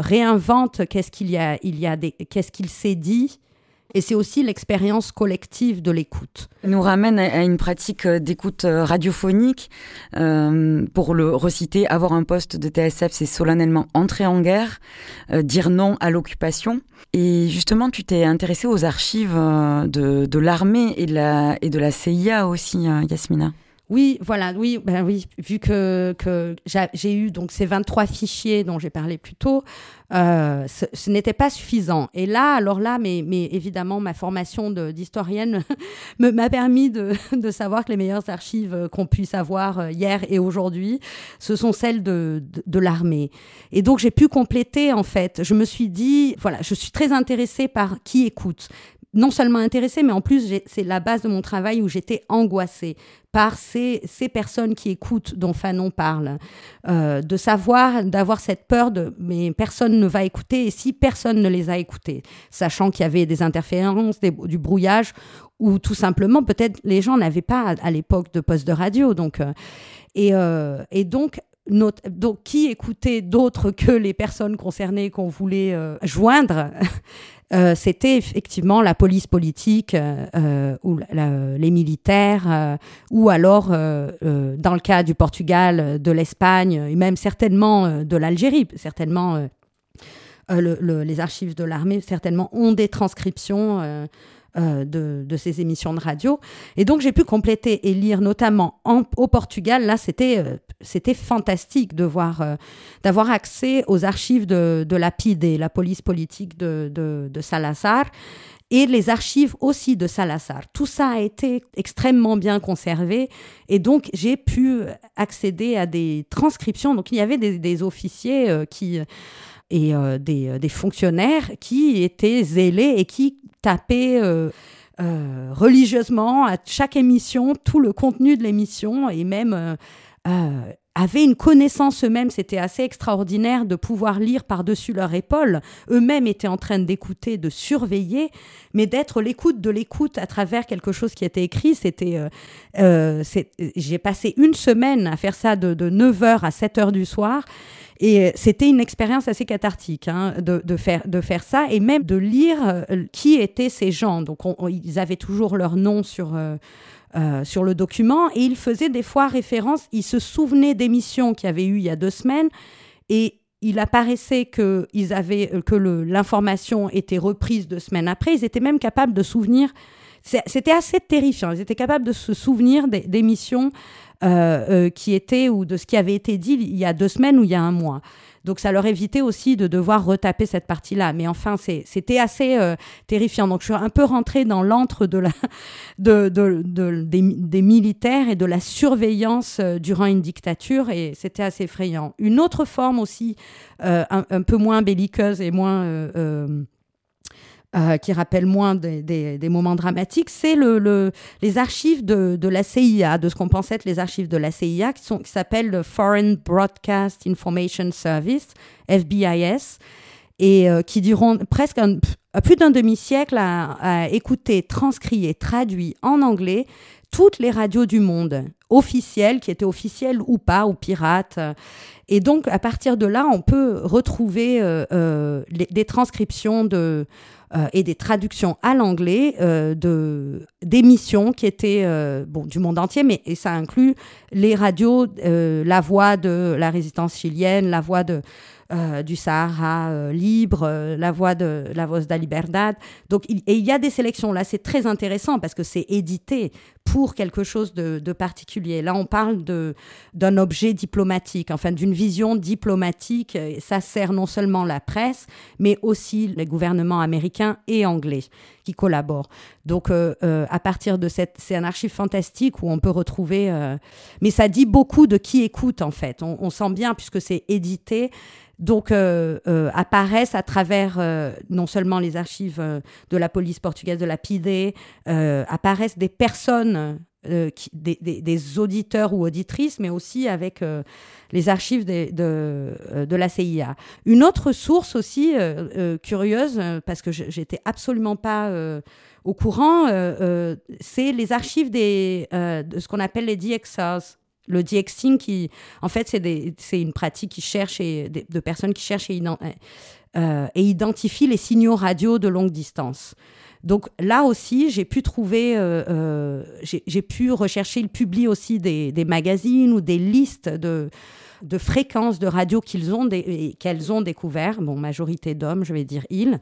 Speaker 3: réinventent qu'est-ce qu'il y a, il y a qu'est-ce qu'il s'est dit Et c'est aussi l'expérience collective de l'écoute.
Speaker 2: Nous ramène à une pratique d'écoute radiophonique. Euh, pour le reciter, avoir un poste de TSF, c'est solennellement entrer en guerre, euh, dire non à l'occupation. Et justement, tu t'es intéressé aux archives euh, de, de l'armée et, de la, et de la CIA aussi, Yasmina.
Speaker 3: Oui, voilà, oui, ben oui, vu que, que j'ai eu donc ces 23 fichiers dont j'ai parlé plus tôt, euh, ce, n'était pas suffisant. Et là, alors là, mais, mais évidemment, ma formation d'historienne m'a permis de, de, savoir que les meilleures archives qu'on puisse avoir euh, hier et aujourd'hui, ce sont celles de, de l'armée. Et donc, j'ai pu compléter, en fait. Je me suis dit, voilà, je suis très intéressée par qui écoute non seulement intéressée, mais en plus, c'est la base de mon travail où j'étais angoissée par ces, ces personnes qui écoutent dont Fanon parle, euh, de savoir, d'avoir cette peur de mais personne ne va écouter et si personne ne les a écoutés, sachant qu'il y avait des interférences, du brouillage ou tout simplement peut-être les gens n'avaient pas à, l'époque de poste de radio, donc euh, et, euh, et donc donc, qui écoutait d'autres que les personnes concernées qu'on voulait joindre euh, c'était effectivement la police politique euh, euh, ou les militaires, ou alors, dans le cas du Portugal, de l'Espagne, et même certainement de l'Algérie, certainement les archives de l'armée, certainement ont des transcriptions euh, de, ces émissions de radio. Et donc j'ai pu compléter et lire notamment au Portugal. Là, c'était euh, c'était fantastique de voir euh, d'avoir accès aux archives de, de la PIDE, la police politique de, de, Salazar, et les archives aussi de Salazar. Tout ça a été extrêmement bien conservé et donc j'ai pu accéder à des transcriptions. Donc il y avait des, officiers qui et des, des, fonctionnaires qui étaient zélés et qui taper euh, euh, religieusement à chaque émission tout le contenu de l'émission et même euh, avaient une connaissance eux-mêmes. C'était assez extraordinaire de pouvoir lire par-dessus leur épaule. Eux-mêmes étaient en train d'écouter, de surveiller, mais d'être l'écoute de l'écoute à travers quelque chose qui était écrit. C'était, j'ai passé une semaine à faire ça de, de 9h à 7h du soir. Et euh, c'était une expérience assez cathartique hein, de, faire, ça et même de lire euh, qui étaient ces gens. Donc, ils avaient toujours leur nom sur. Euh, sur le document et ils faisaient des fois référence, ils se souvenaient d'émissions qu'il y avait eu il y a deux semaines et il apparaissait que, ils avaient, que l'information était reprise deux semaines après. Ils étaient même capables de souvenir. C'était assez terrifiant. Ils étaient capables de se souvenir d'émissions euh, euh, qui était ou de ce qui avait été dit il y a deux semaines ou il y a un mois. Donc ça leur évitait aussi de devoir retaper cette partie-là. Mais enfin, c'était assez euh, terrifiant. Donc je suis un peu rentrée dans l'antre de la, de, de, des, militaires et de la surveillance durant une dictature et c'était assez effrayant. Une autre forme aussi, un, un, peu moins belliqueuse et moins euh, qui rappelle moins des, moments dramatiques, c'est le, les archives de, la CIA, de ce qu'on pensait être les archives de la CIA, qui, s'appellent le Foreign Broadcast Information Service, FBIS, et euh, qui durant presque plus d'un demi-siècle a, écouté, transcrit et traduit en anglais toutes les radios du monde, officielles, qui étaient officielles ou pas, ou pirates. Et donc, à partir de là, on peut retrouver euh, des transcriptions de euh, et des traductions à l'anglais euh, de d'émissions qui étaient euh, bon du monde entier, mais et ça inclut les radios, la voix de la résistance chilienne, la voix de euh, du Sahara euh, libre, euh, la voix de la Voz de la Libertad. Donc, et il y a des sélections là, c'est très intéressant parce que c'est édité pour quelque chose de, particulier. Là, on parle d'un objet diplomatique, enfin d'une vision diplomatique. Ça sert non seulement la presse, mais aussi les gouvernements américains et anglais qui collaborent. Donc, à partir de cette, c'est un archive fantastique où on peut retrouver, mais ça dit beaucoup de qui écoute en fait. On, sent bien puisque c'est édité donc euh, euh, apparaissent à travers euh, non seulement les archives de la police portugaise de la PIDE, apparaissent des personnes, qui, des, auditeurs ou auditrices, mais aussi avec les archives de, de, la CIA. Une autre source aussi curieuse, parce que j'étais absolument pas au courant, c'est les archives de ce qu'on appelle les DXRs. Le DXing, qui, en fait, c'est une pratique qui cherche et, de, personnes qui cherchent et identifie les signaux radio de longue distance. Donc là aussi, j'ai pu trouver, j'ai pu rechercher, il publie aussi des, magazines ou des listes de, de fréquences de radio qu'ils ont, qu'elles ont découvert, bon, majorité d'hommes, je vais dire ils.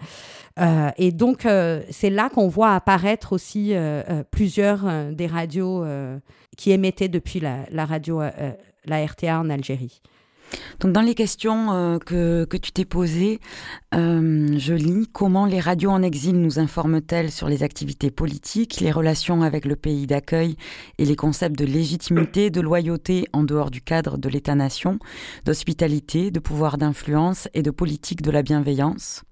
Speaker 3: Euh, et donc, euh, c'est là qu'on voit apparaître aussi euh, plusieurs des radios qui émettaient depuis la radio, la RTA en Algérie.
Speaker 2: Dans les questions euh, que, que, tu t'es posées, euh, je lis comment les radios en exil nous informent-elles sur les activités politiques, les relations avec le pays d'accueil et les concepts de légitimité, de loyauté en dehors du cadre de l'État-nation, d'hospitalité, de pouvoir d'influence et de politique de la bienveillance?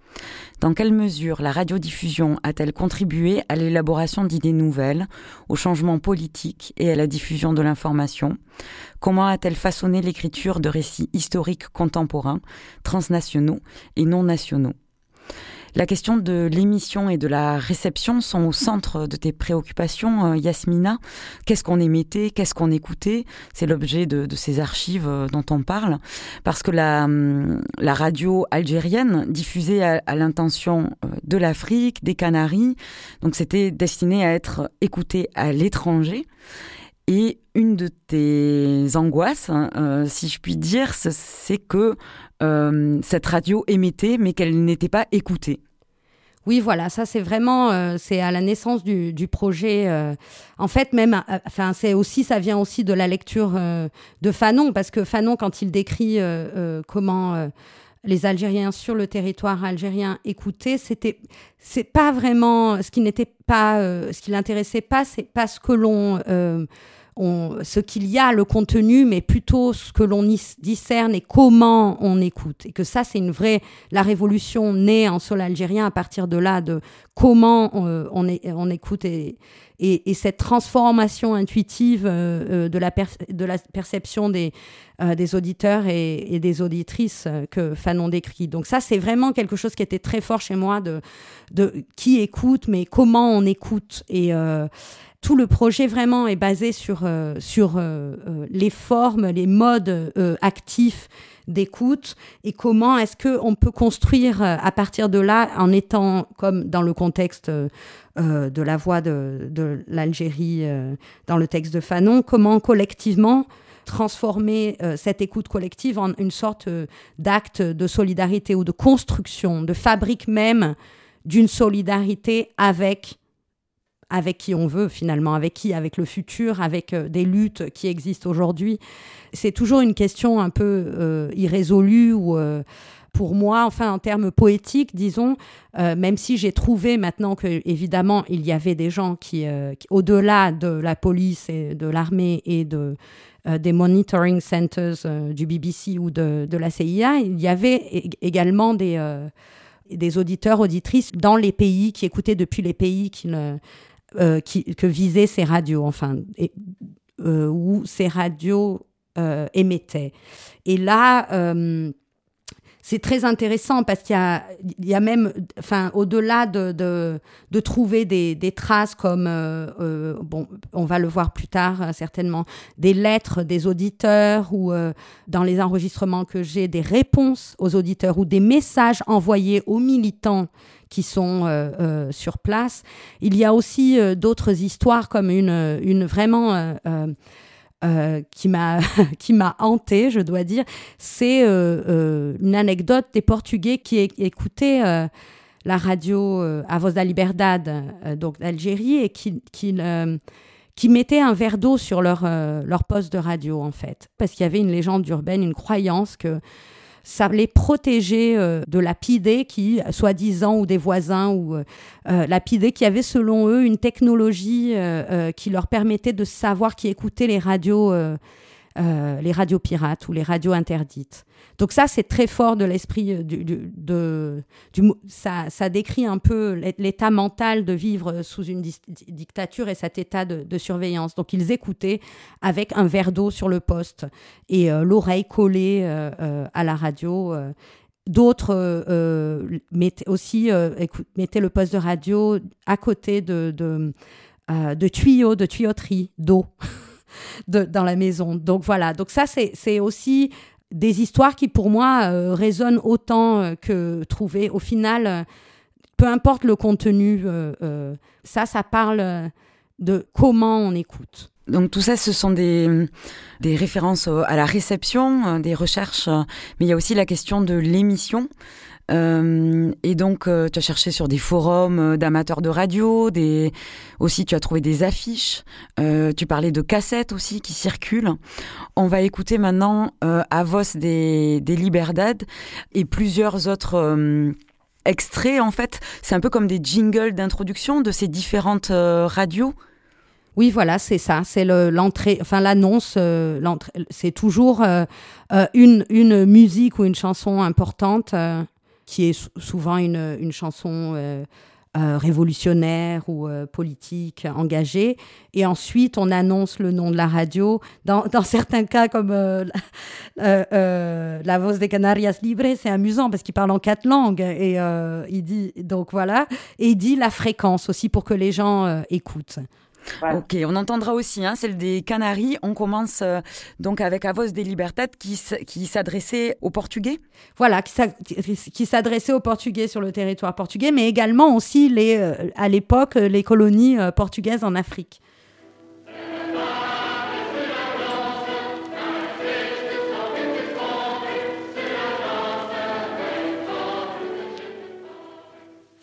Speaker 2: Dans quelle mesure la radiodiffusion a-t-elle contribué à l'élaboration d'idées nouvelles, au changement politique et à la diffusion de l'information? Comment a-t-elle façonné l'écriture de récits historiques contemporains, transnationaux et non nationaux? La question de l'émission et de la réception sont au centre de tes préoccupations, euh, Yasmina. Qu'est-ce qu'on émettait, qu'est-ce qu'on écoutait? C'est l'objet de, ces archives euh, dont on parle, parce que la, hum, radio algérienne diffusait à, l'intention euh, de l'Afrique, des Canaries, donc c'était destiné à être écouté à l'étranger. Et une de tes angoisses, hein, si je puis dire, c'est que cette radio émettait, mais qu'elle n'était pas écoutée.
Speaker 3: Oui, voilà, ça c'est vraiment, euh, c'est à la naissance du, projet. Euh, en fait, même, euh, enfin, c'est aussi, ça vient aussi de la lecture de Fanon, parce que Fanon, quand il décrit comment les Algériens sur le territoire algérien écoutaient, c'était, c'est pas vraiment ce qui n'était pas, ce qui l'intéressait pas, c'est pas ce que l'on ce qu'il y a, le contenu, mais plutôt ce que l'on discerne et comment on écoute. Et que ça, c'est une vraie, la révolution née en sol algérien à partir de là, de comment on, on, écoute et, et, cette transformation intuitive euh, euh, de, la de la perception des, euh, des auditeurs et, des auditrices que Fanon décrit. Donc ça, c'est vraiment quelque chose qui était très fort chez moi de, de qui écoute, mais comment on écoute. Et tout le projet vraiment est basé sur, euh, sur euh, euh, les formes, les modes actifs d'écoute et comment est-ce qu'on peut construire à partir de là en étant comme dans le contexte de la voix de, de l'Algérie dans le texte de Fanon, comment collectivement transformer cette écoute collective en une sorte d'acte de solidarité ou de construction, de fabrique même d'une solidarité avec avec qui on veut finalement, avec qui, avec le futur, avec euh, des luttes qui existent aujourd'hui. C'est toujours une question un peu euh, irrésolue ou euh, pour moi, enfin en termes poétiques, disons, même si j'ai trouvé maintenant que évidemment il y avait des gens qui, au-delà de la police et de l'armée et de des monitoring centers du BBC ou de, de, la CIA, il y avait également des des auditeurs, auditrices dans les pays qui écoutaient depuis les pays qui ne euh, que visaient ces radios, enfin, et, euh, où ces radios euh, émettaient. Et là, c'est très intéressant parce qu'il y a, il y a même, enfin, au-delà de, de, de, trouver des, des traces comme, bon, on va le voir plus tard certainement, des lettres des auditeurs ou dans les enregistrements que j'ai, des réponses aux auditeurs ou des messages envoyés aux militants qui sont euh, euh, sur place. Il y a aussi euh, d'autres histoires comme une, une vraiment qui m'a qui hanté, je dois dire. C'est une anecdote des Portugais qui écoutaient la radio à Voz da Liberdade, donc d'Algérie, et qui, qui, qui mettaient un verre d'eau sur leur, leur poste de radio, en fait. Parce qu'il y avait une légende urbaine, une croyance que ça les protégeait euh, de lapidés qui, soi-disant, ou des voisins, ou euh, euh, lapidés qui avaient selon eux une technologie qui leur permettait de savoir qui écoutait les radios, les radios pirates ou les radios interdites. Donc ça, c'est très fort de l'esprit euh, du, ça, décrit un peu l'état mental de vivre sous une dictature et cet état de, surveillance. Donc ils écoutaient avec un verre d'eau sur le poste et euh, l'oreille collée euh, à la radio. D'autres mettaient aussi mettaient le poste de radio à côté de, de, de tuyaux, de tuyauterie d'eau. dans la maison. Donc voilà, donc ça c'est aussi des histoires qui, pour moi, résonnent autant que trouver. Au final, peu importe le contenu, ça, ça parle de comment on écoute.
Speaker 2: Donc tout ça, ce sont des, des références à la réception, des recherches, mais il y a aussi la question de l'émission. Euh, et donc, euh, tu as cherché sur des forums euh, d'amateurs de radio, des aussi tu as trouvé des affiches. tu parlais de cassettes aussi qui circulent. On va écouter maintenant Avos des, des Liberdad et plusieurs autres extraits. En fait, c'est un peu comme des jingles d'introduction de ces différentes radios.
Speaker 3: Oui, voilà, c'est ça. C'est l'entrée, enfin l'annonce. c'est toujours une, une musique ou une chanson importante qui est souvent une, une chanson euh, euh, révolutionnaire ou euh, politique engagée. Et ensuite, on annonce le nom de la radio. Dans, dans certains cas, comme La Voz de Canarias Libre, c'est amusant parce qu'il parle en quatre langues. Et il dit, donc voilà. Et il dit la fréquence aussi pour que les gens écoutent.
Speaker 2: Ok, on entendra aussi hein, celle des Canaries. On commence euh, donc avec Avos des Libertad qui, qui s'adressait aux Portugais.
Speaker 3: Voilà, qui s'adressait aux Portugais sur le territoire portugais, mais également aussi les, euh, à l'époque les colonies euh, portugaises en Afrique.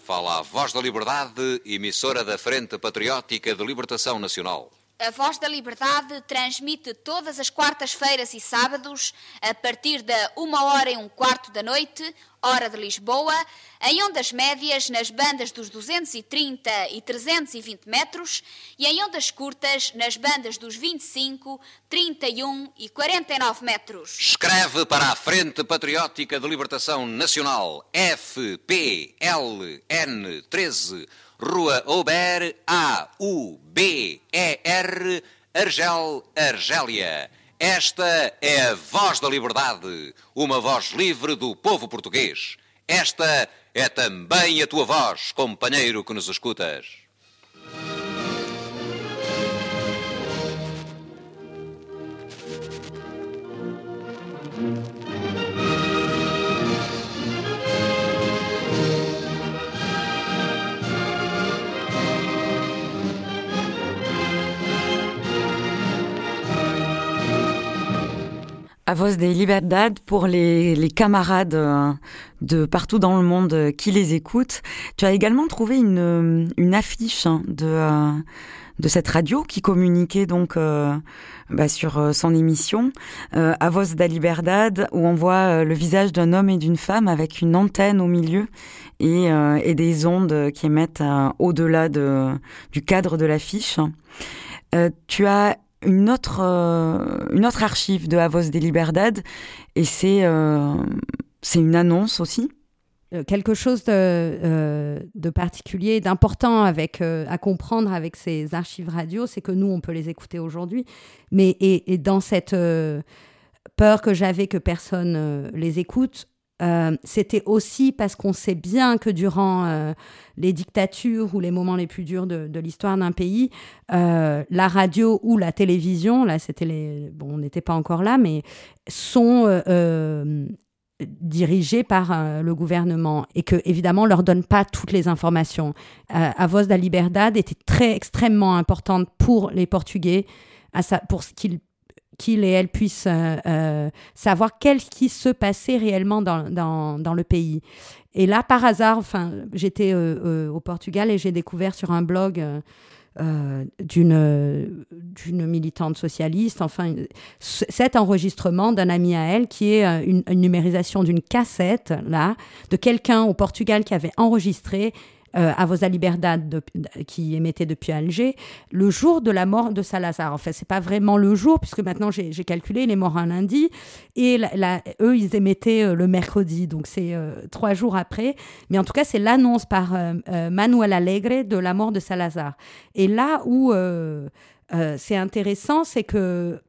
Speaker 10: Fala a Voz da Liberdade, emissora da Frente Patriótica de Libertação Nacional.
Speaker 11: A Voz da Liberdade transmite todas as quartas-feiras e sábados, a partir da uma hora e um quarto da noite, hora de Lisboa, em ondas médias nas bandas dos 230 e 320 metros e em ondas curtas nas bandas dos 25, 31 e 49 metros.
Speaker 10: Escreve para a Frente Patriótica de Libertação Nacional, FPLN 13 Rua Aubert, A-U-B-E-R, Argel, Argélia. Esta é a voz da liberdade, uma voz livre do povo português. Esta é também a tua voz, companheiro que nos escutas.
Speaker 2: À Voz des Liberdad pour les, les, camarades euh, de partout dans le monde qui les écoutent. Tu as également trouvé une, une affiche hein, de, euh, de cette radio qui communiquait donc euh, bah, sur son émission euh, à Voz da où on voit le visage d'un homme et d'une femme avec une antenne au milieu et, et des ondes qui émettent au-delà de, du cadre de l'affiche. tu as une autre, euh, une autre archive de Avos des Liberdad et c'est euh, c'est une annonce aussi.
Speaker 3: Euh, quelque chose de, de particulier, d'important à comprendre avec ces archives radio, c'est que nous on peut les écouter aujourd'hui, mais et, dans cette peur que j'avais que personne les écoute, euh, c'était aussi parce qu'on sait bien que durant euh, les dictatures ou les moments les plus durs de, l'histoire d'un pays, euh, la radio ou la télévision, là c'était les, bon, on n'était pas encore là, mais sont dirigés par le gouvernement et que évidemment on leur donne pas toutes les informations. à Voz da Liberdade était très extrêmement importante pour les Portugais, à pour ce qu'il et elle puissent euh, euh, savoir qu'est-ce qui se passait réellement dans, dans, dans, le pays. Et là, par hasard, enfin, j'étais euh, au Portugal et j'ai découvert sur un blog d'une d'une militante socialiste, enfin, cet enregistrement d'un ami à elle qui est une, une numérisation d'une cassette, là, de quelqu'un au Portugal qui avait enregistré à Vosa Liberdad qui émettait depuis Alger, le jour de la mort de Salazar. En fait, c'est pas vraiment le jour, puisque maintenant j'ai calculé, il est mort un lundi, et eux, ils émettaient euh, le mercredi, donc c'est euh, trois jours après. Mais en tout cas, c'est l'annonce par Manuel Alegre de la mort de Salazar. Et là où c'est intéressant, c'est que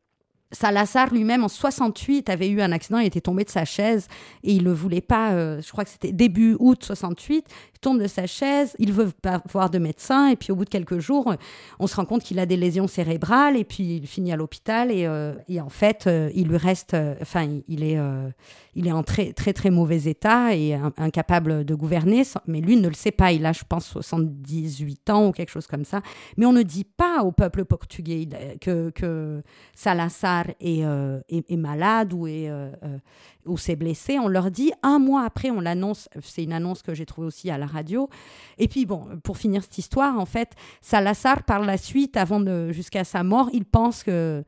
Speaker 3: Salazar lui-même en 68 avait eu un accident, il était tombé de sa chaise et il ne voulait pas, je crois que c'était début août 68, tombe de sa chaise, il veut pas voir de médecin, et puis au bout de quelques jours, on se rend compte qu'il a des lésions cérébrales, et puis il finit à l'hôpital, et, et, en fait, il lui reste, enfin, il est il est en très très très mauvais état et incapable de gouverner, mais lui ne le sait pas. Il a, je pense, 78 ans ou quelque chose comme ça. Mais on ne dit pas au peuple portugais que, que Salazar est, euh, est, malade ou est, euh, euh, ou s'est blessé. On leur dit un mois après, on l'annonce. C'est une annonce que j'ai trouvée aussi à la radio. Et puis bon, pour finir cette histoire, en fait, Salazar par la suite, avant de jusqu'à sa mort, il pense que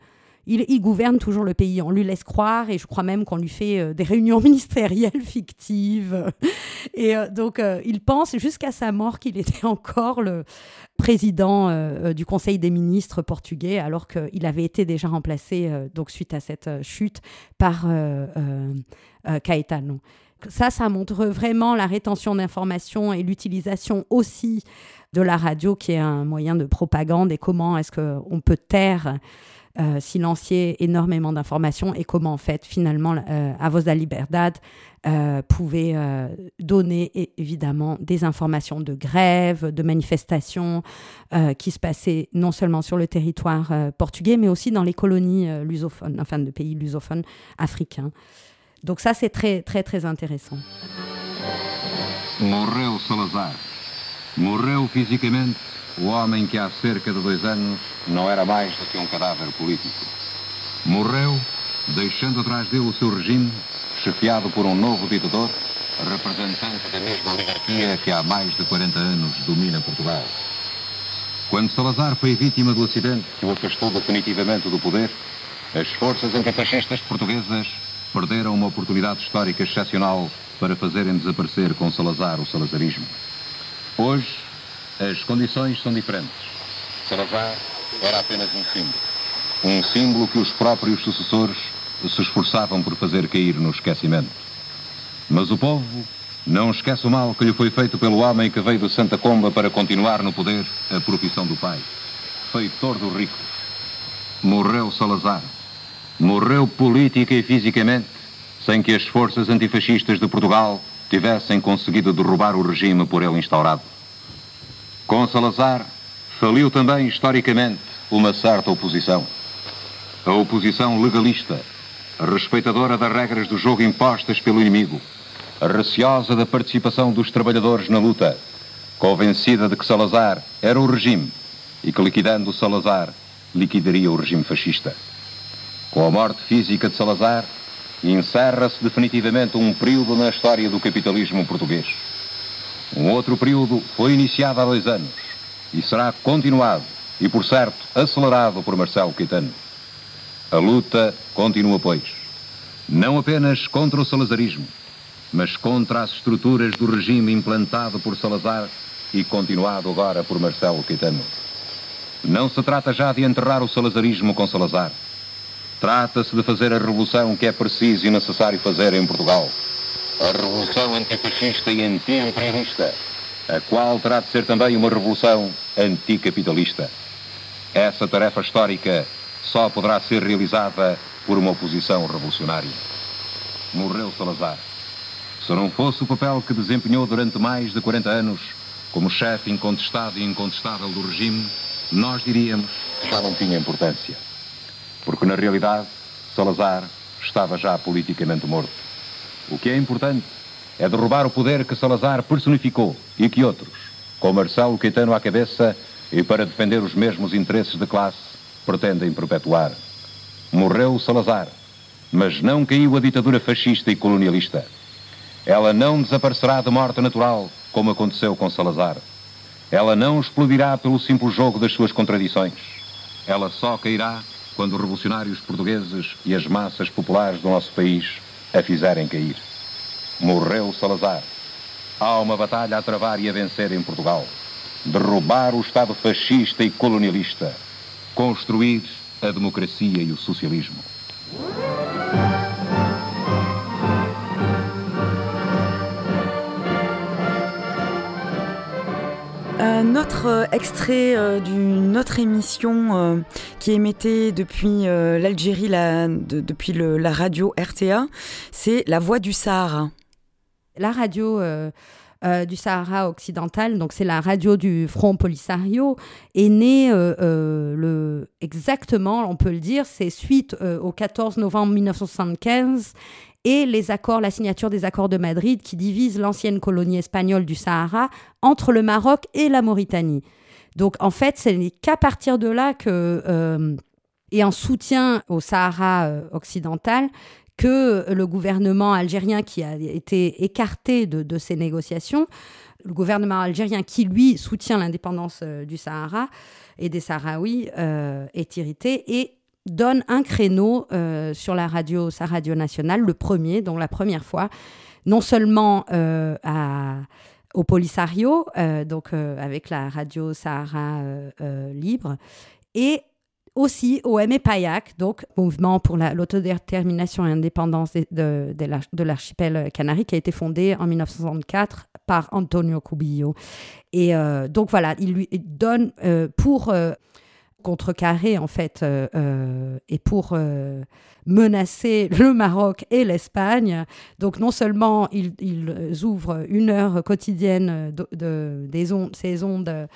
Speaker 3: il, gouverne toujours le pays. On lui laisse croire, et je crois même qu'on lui fait euh, des réunions ministérielles fictives. Et euh, donc, euh, il pense jusqu'à sa mort qu'il était encore le président du Conseil des ministres portugais, alors qu'il avait été déjà remplacé, donc suite à cette chute, par Caetano. Ça, ça montre vraiment la rétention d'informations et l'utilisation aussi de la radio, qui est un moyen de propagande, et comment est-ce qu'on peut taire euh, silencier énormément d'informations et comment en fait finalement euh, Avos da Liberdade euh, pouvait euh, donner évidemment des informations de grève, de manifestations qui se passaient non seulement sur le territoire portugais mais aussi dans les colonies lusophones, enfin de pays lusophones africains. Donc ça c'est très très très intéressant.
Speaker 12: Salazar. Fisicamente o homem que há cerca de dois anos não era mais do que um cadáver político. Morreu, deixando atrás dele o seu regime, chefiado por um novo ditador, representante da mesma oligarquia que há mais de 40 anos domina Portugal. Quando Salazar foi vítima do acidente que o afastou definitivamente do poder, as forças antifascistas portuguesas perderam uma oportunidade histórica excepcional para fazerem desaparecer com Salazar o salazarismo. Hoje, as condições são diferentes. Salazar era apenas um símbolo. Um símbolo que os próprios sucessores se esforçavam por fazer cair no esquecimento. Mas o povo não esquece o mal que lhe foi feito pelo homem que veio de Santa Comba para continuar no poder a profissão do pai. Feitor do rico. Morreu Salazar. Morreu política e fisicamente, sem que as forças antifascistas de Portugal tivessem conseguido derrubar o regime por ele instaurado. Com Salazar, faliu também historicamente uma certa oposição. A oposição legalista, respeitadora das regras do jogo impostas pelo inimigo, receosa da participação dos trabalhadores na luta, convencida de que Salazar era o regime e que liquidando Salazar liquidaria o regime fascista. Com a morte física de Salazar, encerra-se definitivamente um período na história do capitalismo português. Um outro período foi iniciado há dois anos e será continuado e, por certo, acelerado por Marcelo Caetano. A luta continua, pois, não apenas contra o salazarismo, mas contra as estruturas do regime implantado por Salazar e continuado agora por Marcelo Caetano. Não se trata já de enterrar o salazarismo com Salazar. Trata-se de fazer a revolução que é preciso e necessário fazer em Portugal a revolução antifascista e anti-imperialista, a qual terá de ser também uma revolução anticapitalista. Essa tarefa histórica só poderá ser realizada por uma oposição revolucionária. Morreu Salazar. Se não fosse o papel que desempenhou durante mais de 40 anos como chefe incontestado e incontestável do regime, nós diríamos que já não tinha importância. Porque, na realidade, Salazar estava já politicamente morto. O que é importante é derrubar o poder que Salazar personificou e que outros, com Marcelo Caetano à cabeça e para defender os mesmos interesses de classe, pretendem perpetuar. Morreu Salazar, mas não caiu a ditadura fascista e colonialista. Ela não desaparecerá de morte natural, como aconteceu com Salazar. Ela não explodirá pelo simples jogo das suas contradições. Ela só cairá quando os revolucionários portugueses e as massas populares do nosso país a fizerem cair. Morreu Salazar. Há uma batalha a travar e a vencer em Portugal. Derrubar o Estado fascista e colonialista. Construir a democracia e o socialismo.
Speaker 2: Un autre euh, extrait euh, d'une autre émission euh, qui émettait depuis l'Algérie, depuis la radio RTA, c'est La Voix du Sahara.
Speaker 3: La radio du Sahara occidental, donc c'est la radio du Front Polisario, est née le, exactement, on peut le dire, c'est suite au 14 novembre 1975 et les accords, la signature des accords de Madrid qui divisent l'ancienne colonie espagnole du Sahara entre le Maroc et la Mauritanie. Donc en fait, ce n'est qu'à partir de là que, euh, et en soutien au Sahara euh, occidental, que le gouvernement algérien qui a été écarté de, ces négociations, le gouvernement algérien qui lui soutient l'indépendance euh, du Sahara et des Sahraouis est irrité et donne un créneau euh, sur la radio, sa radio nationale, le premier, donc la première fois, non seulement euh, au Polisario, euh, donc avec la radio Sahara libre, et aussi au MEPAYAC, donc Mouvement pour l'autodétermination et l'indépendance de, de, l'archipel Canaries, qui a été fondé en 1964 par Antonio Cubillo. Et donc voilà, il lui donne pour contrecarrer en fait euh, euh, et pour euh, menacer le Maroc et l'Espagne. Donc non seulement ils, ouvrent une heure quotidienne de, des ondes, ces ondes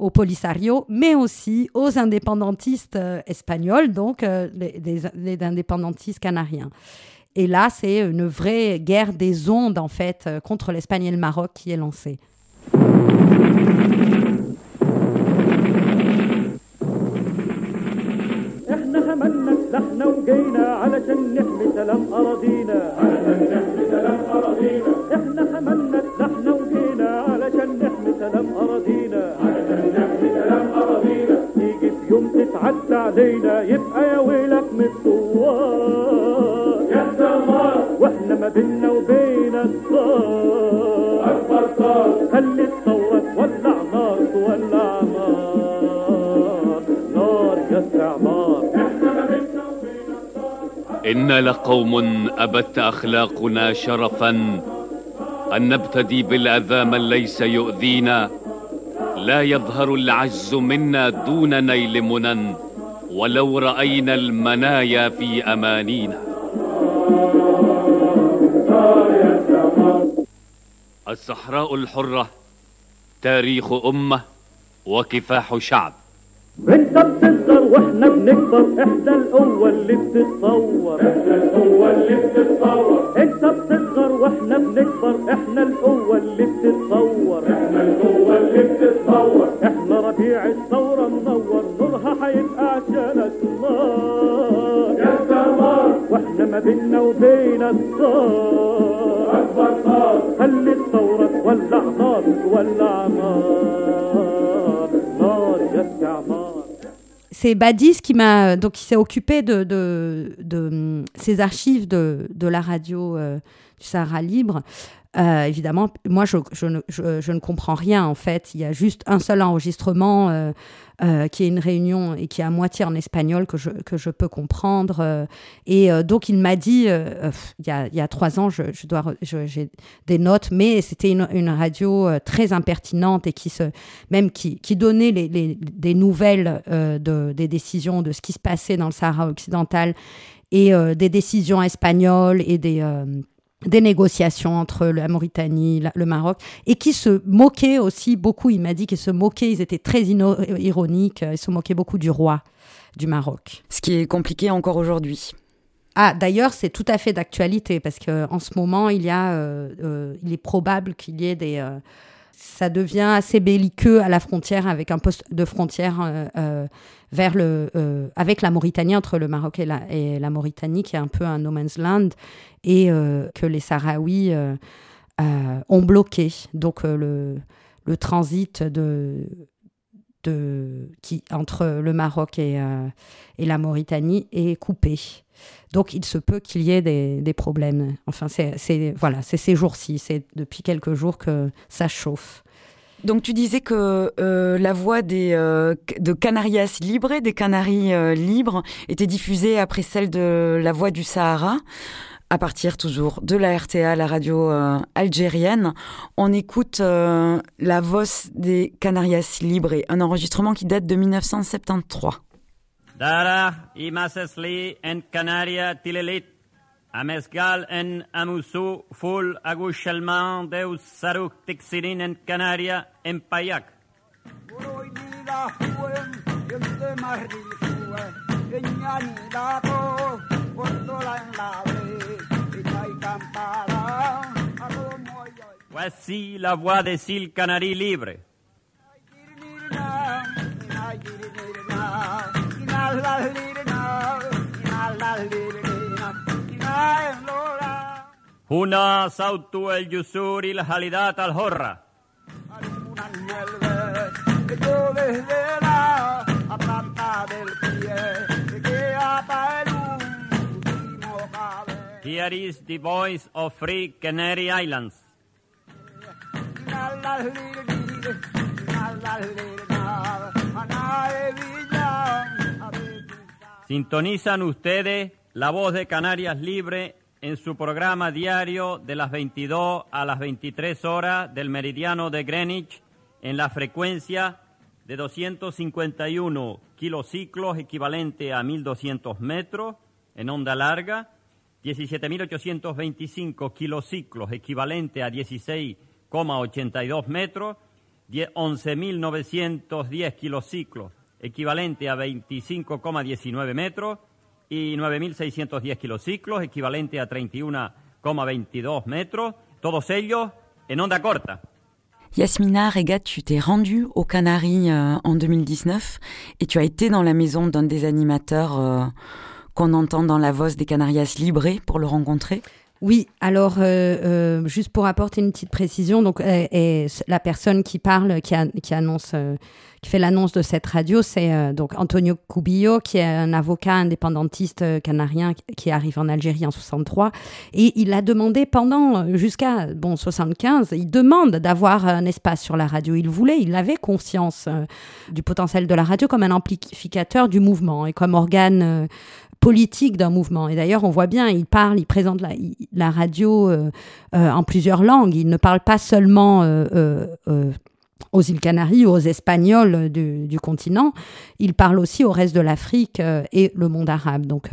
Speaker 3: au Polisario, mais aussi aux indépendantistes espagnols, donc les, les, indépendantistes canariens. Et là, c'est une vraie guerre des ondes, en fait, contre l'Espagne et le Maroc qui est lancée.
Speaker 13: وجينا علشان نحمي سلام اراضينا علشان نحمي سلام اراضينا إحنا حملنا إحنا وجينا علشان نحمي سلام اراضينا علشان نحمي سلام اراضينا تيجي في يوم تتعدى علينا يبقى يا ويلك من الثوار يا سمار وإحنا ما بينا وبين الصار اكبر صار خلي الثوره تولع نار تولع نار.
Speaker 14: إن لقوم أبت أخلاقنا شرفا أن نبتدي بالأذى من ليس يؤذينا. لا يظهر العجز منا دون نيل منى ولو رأينا المنايا في أمانينا. الصحراء الحرة تاريخ أمة وكفاح شعب.
Speaker 13: انت بتصغر وإحنا بنكبر. إحنا القوة اللي بتتصور. إحنا القوة اللي بتتصور. انت بتصغر وإحنا بنكبر. إحنا القوة اللي بتتصور. إحنا القوة اللي بتتصور. إحنا ربيع الثورة منور. نورها هيبقى عشانك نار يا سمار وإحنا ما بينا وبين الصار أكبر صار خلي الثورة تولع نار تولع نار. نار يا استعمار
Speaker 3: c'est Badis qui m'a donc s'est occupé de, de, de, ces archives de, de la radio euh, du Sahara libre. Euh, évidemment, moi, je, ne, comprends rien, en fait. Il y a juste un seul enregistrement euh, euh, qui est une réunion et qui est à moitié en espagnol que je, peux comprendre. et donc, il m'a dit, il y, a, trois ans, je, dois, j'ai des notes, mais c'était une, radio très impertinente et qui, se, même qui, donnait des nouvelles de, des décisions de ce qui se passait dans le Sahara occidental et des décisions espagnoles et des des négociations entre la Mauritanie, le Maroc, et qui se moquaient aussi beaucoup, il m'a dit qu'ils se moquaient, ils étaient très ironiques, ils se moquaient beaucoup du roi du Maroc.
Speaker 2: Ce qui est compliqué encore aujourd'hui.
Speaker 3: Ah, d'ailleurs, c'est tout à fait d'actualité, parce qu'en ce moment, il, y a, euh, euh, il est probable qu'il y ait des... Euh, ça devient assez belliqueux à la frontière, avec un poste de frontière vers le, euh, avec la Mauritanie, entre le Maroc et la, Mauritanie, qui est un peu un no man's land, et euh, que les Sahraouis euh, ont bloqué. Donc le, le transit de, de, qui, entre le Maroc et, et la Mauritanie est coupé. Donc il se peut qu'il y ait des, des problèmes. Enfin, c'est voilà, ces jours-ci, c'est depuis quelques jours que ça chauffe.
Speaker 2: Donc tu disais que euh, la voix des, euh, de Canarias Libre, des Canaries euh, libres, était diffusée après celle de la voix du Sahara, à partir toujours de la RTA, la radio algérienne. On écoute la voix des Canarias Libre, un enregistrement qui date de 1973.
Speaker 15: Amezgal en Amusu, Ful, Agushalman, Deus, Saruk, Tixirin en Canaria, en Payac. Voici la voix des îles Canaries libres. هنا صوت الجسور الهالدات الحرة Here is the voice of free Canary Islands. Sintonizan ustedes la voz de Canarias Libre en su programa diario de las 22 a las 23 horas del meridiano de Greenwich en la frecuencia de 251 kilociclos equivalente a 1200 metros en onda larga, 17.825 kilociclos equivalente a 16,82 metros, 11.910 kilociclos equivalente a 25,19 metros y 9.610 kilociclos equivalente a 31,22 metros, todos ellos en onda corta.
Speaker 2: Yasmina Regat, tu t'es rendue aux Canaries euh, en 2019 et tu as été dans la maison d'un des animateurs euh, qu'on entend dans la voix des Canarias Libre pour le rencontrer?
Speaker 3: Oui, alors euh, euh, juste pour apporter une petite précision, et la personne qui parle, qui, euh, fait l'annonce de cette radio, c'est euh, Antonio Cubillo, qui est un avocat indépendantiste euh, canarien qui arrive en Algérie en 63, et il a demandé pendant jusqu'à bon 75, il demande d'avoir un espace sur la radio. Il voulait, il avait conscience euh, du potentiel de la radio comme un amplificateur du mouvement et comme organe euh, politique d'un mouvement. Et d'ailleurs, on voit bien, il parle, il présente la, radio euh, euh, en plusieurs langues. Il ne parle pas seulement euh, aux îles Canaries ou aux Espagnols du, continent, il parle aussi au reste de l'Afrique et le monde arabe. Donc,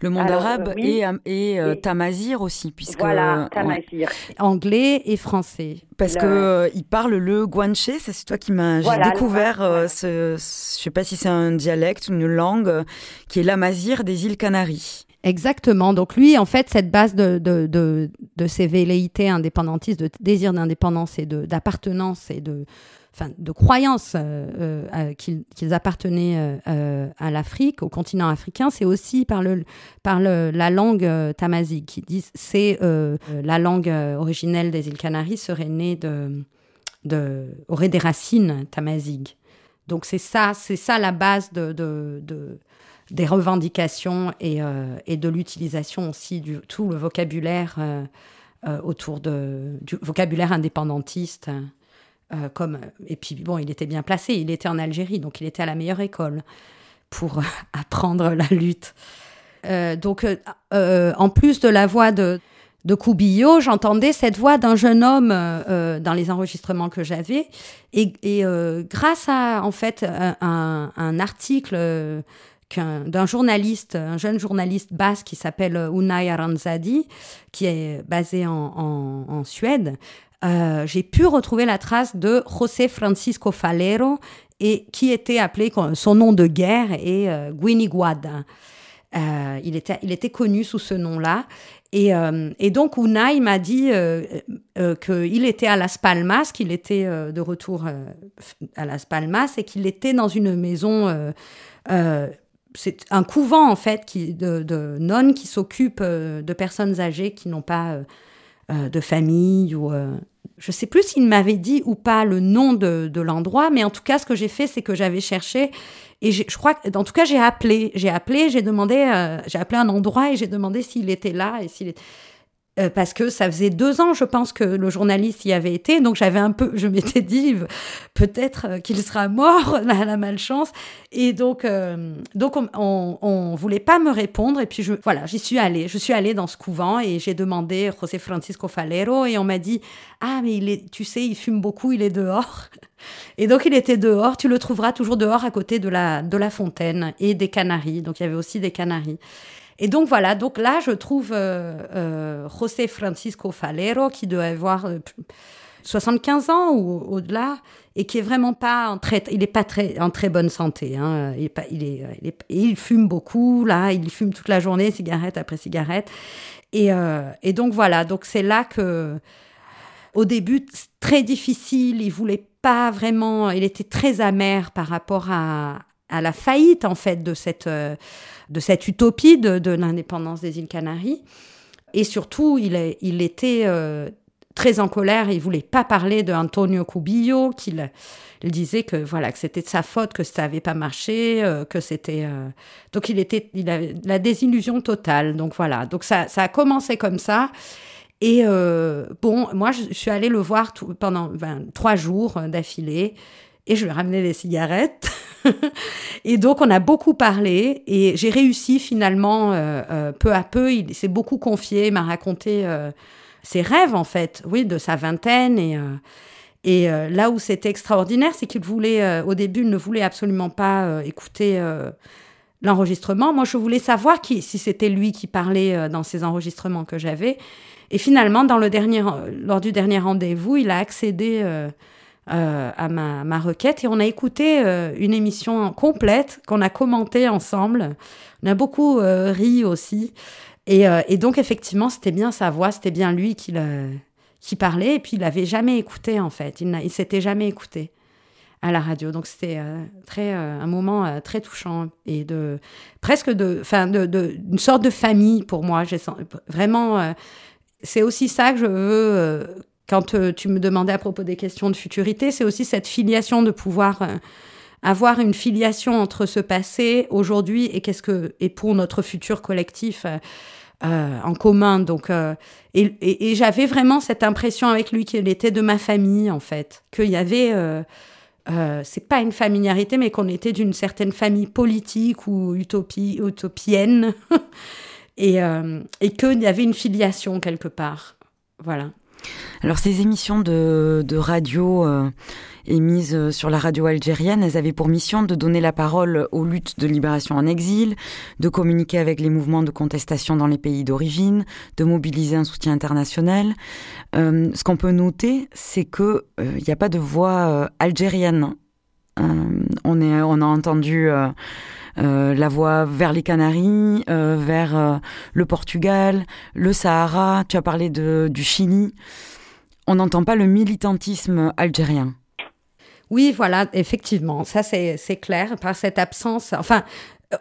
Speaker 2: le monde Alors, arabe oui. et, et, euh, tamazir aussi, puisque
Speaker 16: voilà, tamazir.
Speaker 3: Ouais, anglais et français.
Speaker 2: Parce le... que euh, il parle le guanché, c'est toi qui m'as voilà, découvert euh, ce, je sais pas si c'est un dialecte ou une langue qui est l'amazir des îles Canaries.
Speaker 3: Exactement. Donc lui, en fait, cette base de, de, de, de ses velléités indépendantistes, de désir d'indépendance et d'appartenance et de, enfin, de croyances euh, euh, qu'ils qu appartenaient euh, à l'Afrique, au continent africain, c'est aussi par, le, par le, la langue tamazigue, qui disent c'est la langue originelle des îles Canaries serait née de, aurait des racines tamazigues. Donc c'est ça, c'est ça la base de, de, de des revendications et, et de l'utilisation aussi du tout le vocabulaire autour de du vocabulaire indépendantiste. Euh, comme, et puis bon, il était bien placé, il était en Algérie, donc il était à la meilleure école pour apprendre la lutte. Euh, donc, euh, en plus de la voix de, de j'entendais cette voix d'un jeune homme dans les enregistrements que j'avais. Et, grâce à, en fait, un, un article d'un journaliste, un jeune journaliste basse qui s'appelle Unai Aranzadi, qui est basé en, en Suède, euh, j'ai pu retrouver la trace de José Francisco Falero et qui était appelé son nom de guerre est euh, Guiniguada. Euh, il, était, il était connu sous ce nom-là. Et, euh, et, donc, Unai m'a dit euh, qu'il était à Las Palmas, qu'il était de retour à Las Palmas et qu'il était dans une maison. c'est un couvent, en fait, de nonnes qui s'occupent de personnes âgées qui n'ont pas de famille ou je sais plus s'il m'avait dit ou pas le nom de, de l'endroit, mais en tout cas, ce que j'ai fait, c'est que j'avais cherché et je crois en tout cas, j'ai appelé, j'ai appelé, j'ai demandé, euh, j'ai appelé un endroit et j'ai demandé s'il était là et s'il était euh, parce que ça faisait deux ans, je pense, que le journaliste y avait été. Donc j'avais un peu, je m'étais dit peut-être euh, qu'il sera mort, la, la malchance. Et donc, euh, donc on, on, voulait pas me répondre. Et puis je, voilà, j'y suis allée. Je suis allée dans ce couvent et j'ai demandé José Francisco Falero et on m'a dit ah mais il est, tu sais, il fume beaucoup, il est dehors. Et donc il était dehors. Tu le trouveras toujours dehors à côté de la de la fontaine et des canaries. Donc il y avait aussi des canaries. Et donc voilà, donc là, je trouve José Francisco Falero, qui doit avoir 75 ans ou au-delà, et qui est vraiment pas en très, il est pas très en très bonne santé. Hein. Il, est pas, il, est, il, est, il fume beaucoup là, il fume toute la journée, cigarette après cigarette. Et, euh, et donc voilà, donc c'est là que au début très difficile, il voulait pas vraiment, il était très amer par rapport à, à la faillite en fait de cette euh, de cette utopie de, de l'indépendance des îles Canaries. Et surtout, il, est, il était euh, très en colère. Il voulait pas parler de Antonio Cubillo, qu'il il disait que voilà que c'était de sa faute que ça avait pas marché, euh, que c'était euh, donc il était il avait la désillusion totale. Donc voilà, donc ça ça a commencé comme ça. Et euh, bon, moi je, suis allée le voir tout, pendant ben, trois jours d'affilée et je lui ai ramené des cigarettes. et donc, on a beaucoup parlé et j'ai réussi finalement, peu à peu. Il s'est beaucoup confié, m'a raconté ses rêves, en fait, oui, de sa vingtaine. Et, euh, et euh, là où c'était extraordinaire, c'est qu'il voulait, euh, au début, il ne voulait absolument pas écouter l'enregistrement. Moi, je voulais savoir qui, si c'était lui qui parlait dans ces enregistrements que j'avais. Et finalement, dans le dernier, lors du dernier rendez-vous, il a accédé à ma, requête et on a écouté une émission complète qu'on a commentée ensemble. On a beaucoup ri aussi. Euh, et, donc, effectivement, c'était bien sa voix, c'était bien lui qui, parlait. Et puis, il n'avait jamais écouté, en fait. Il ne s'était jamais écouté à la radio. Donc, c'était euh, très euh, un moment très touchant et de presque de, enfin, de, une sorte de famille pour moi. Vraiment, c'est aussi ça que je veux. Quand tu me demandais à propos des questions de futurité, c'est aussi cette filiation de pouvoir avoir une filiation entre ce passé, aujourd'hui et qu'est-ce que et pour notre futur collectif. Euh, en commun. Donc, euh, et, j'avais vraiment cette impression avec lui qu'il était de ma famille, en fait. Qu'il y avait. Euh, c'est pas une familiarité, mais qu'on était d'une certaine famille politique ou utopie, utopienne. et, et qu'il y avait une filiation quelque part. Voilà.
Speaker 2: Alors, ces émissions de, radio émises euh, sur la radio algérienne, elles avaient pour mission de donner la parole aux luttes de libération en exil, de communiquer avec les mouvements de contestation dans les pays d'origine, de mobiliser un soutien international. Euh, ce qu'on peut noter, c'est que il euh, n'y a pas de voix algérienne. on a entendu la voix vers les Canaries, vers le Portugal, le Sahara. Tu as parlé de, du Chili. On n'entend pas le militantisme algérien.
Speaker 3: Oui, voilà, effectivement, ça c'est clair, par cette absence. Enfin,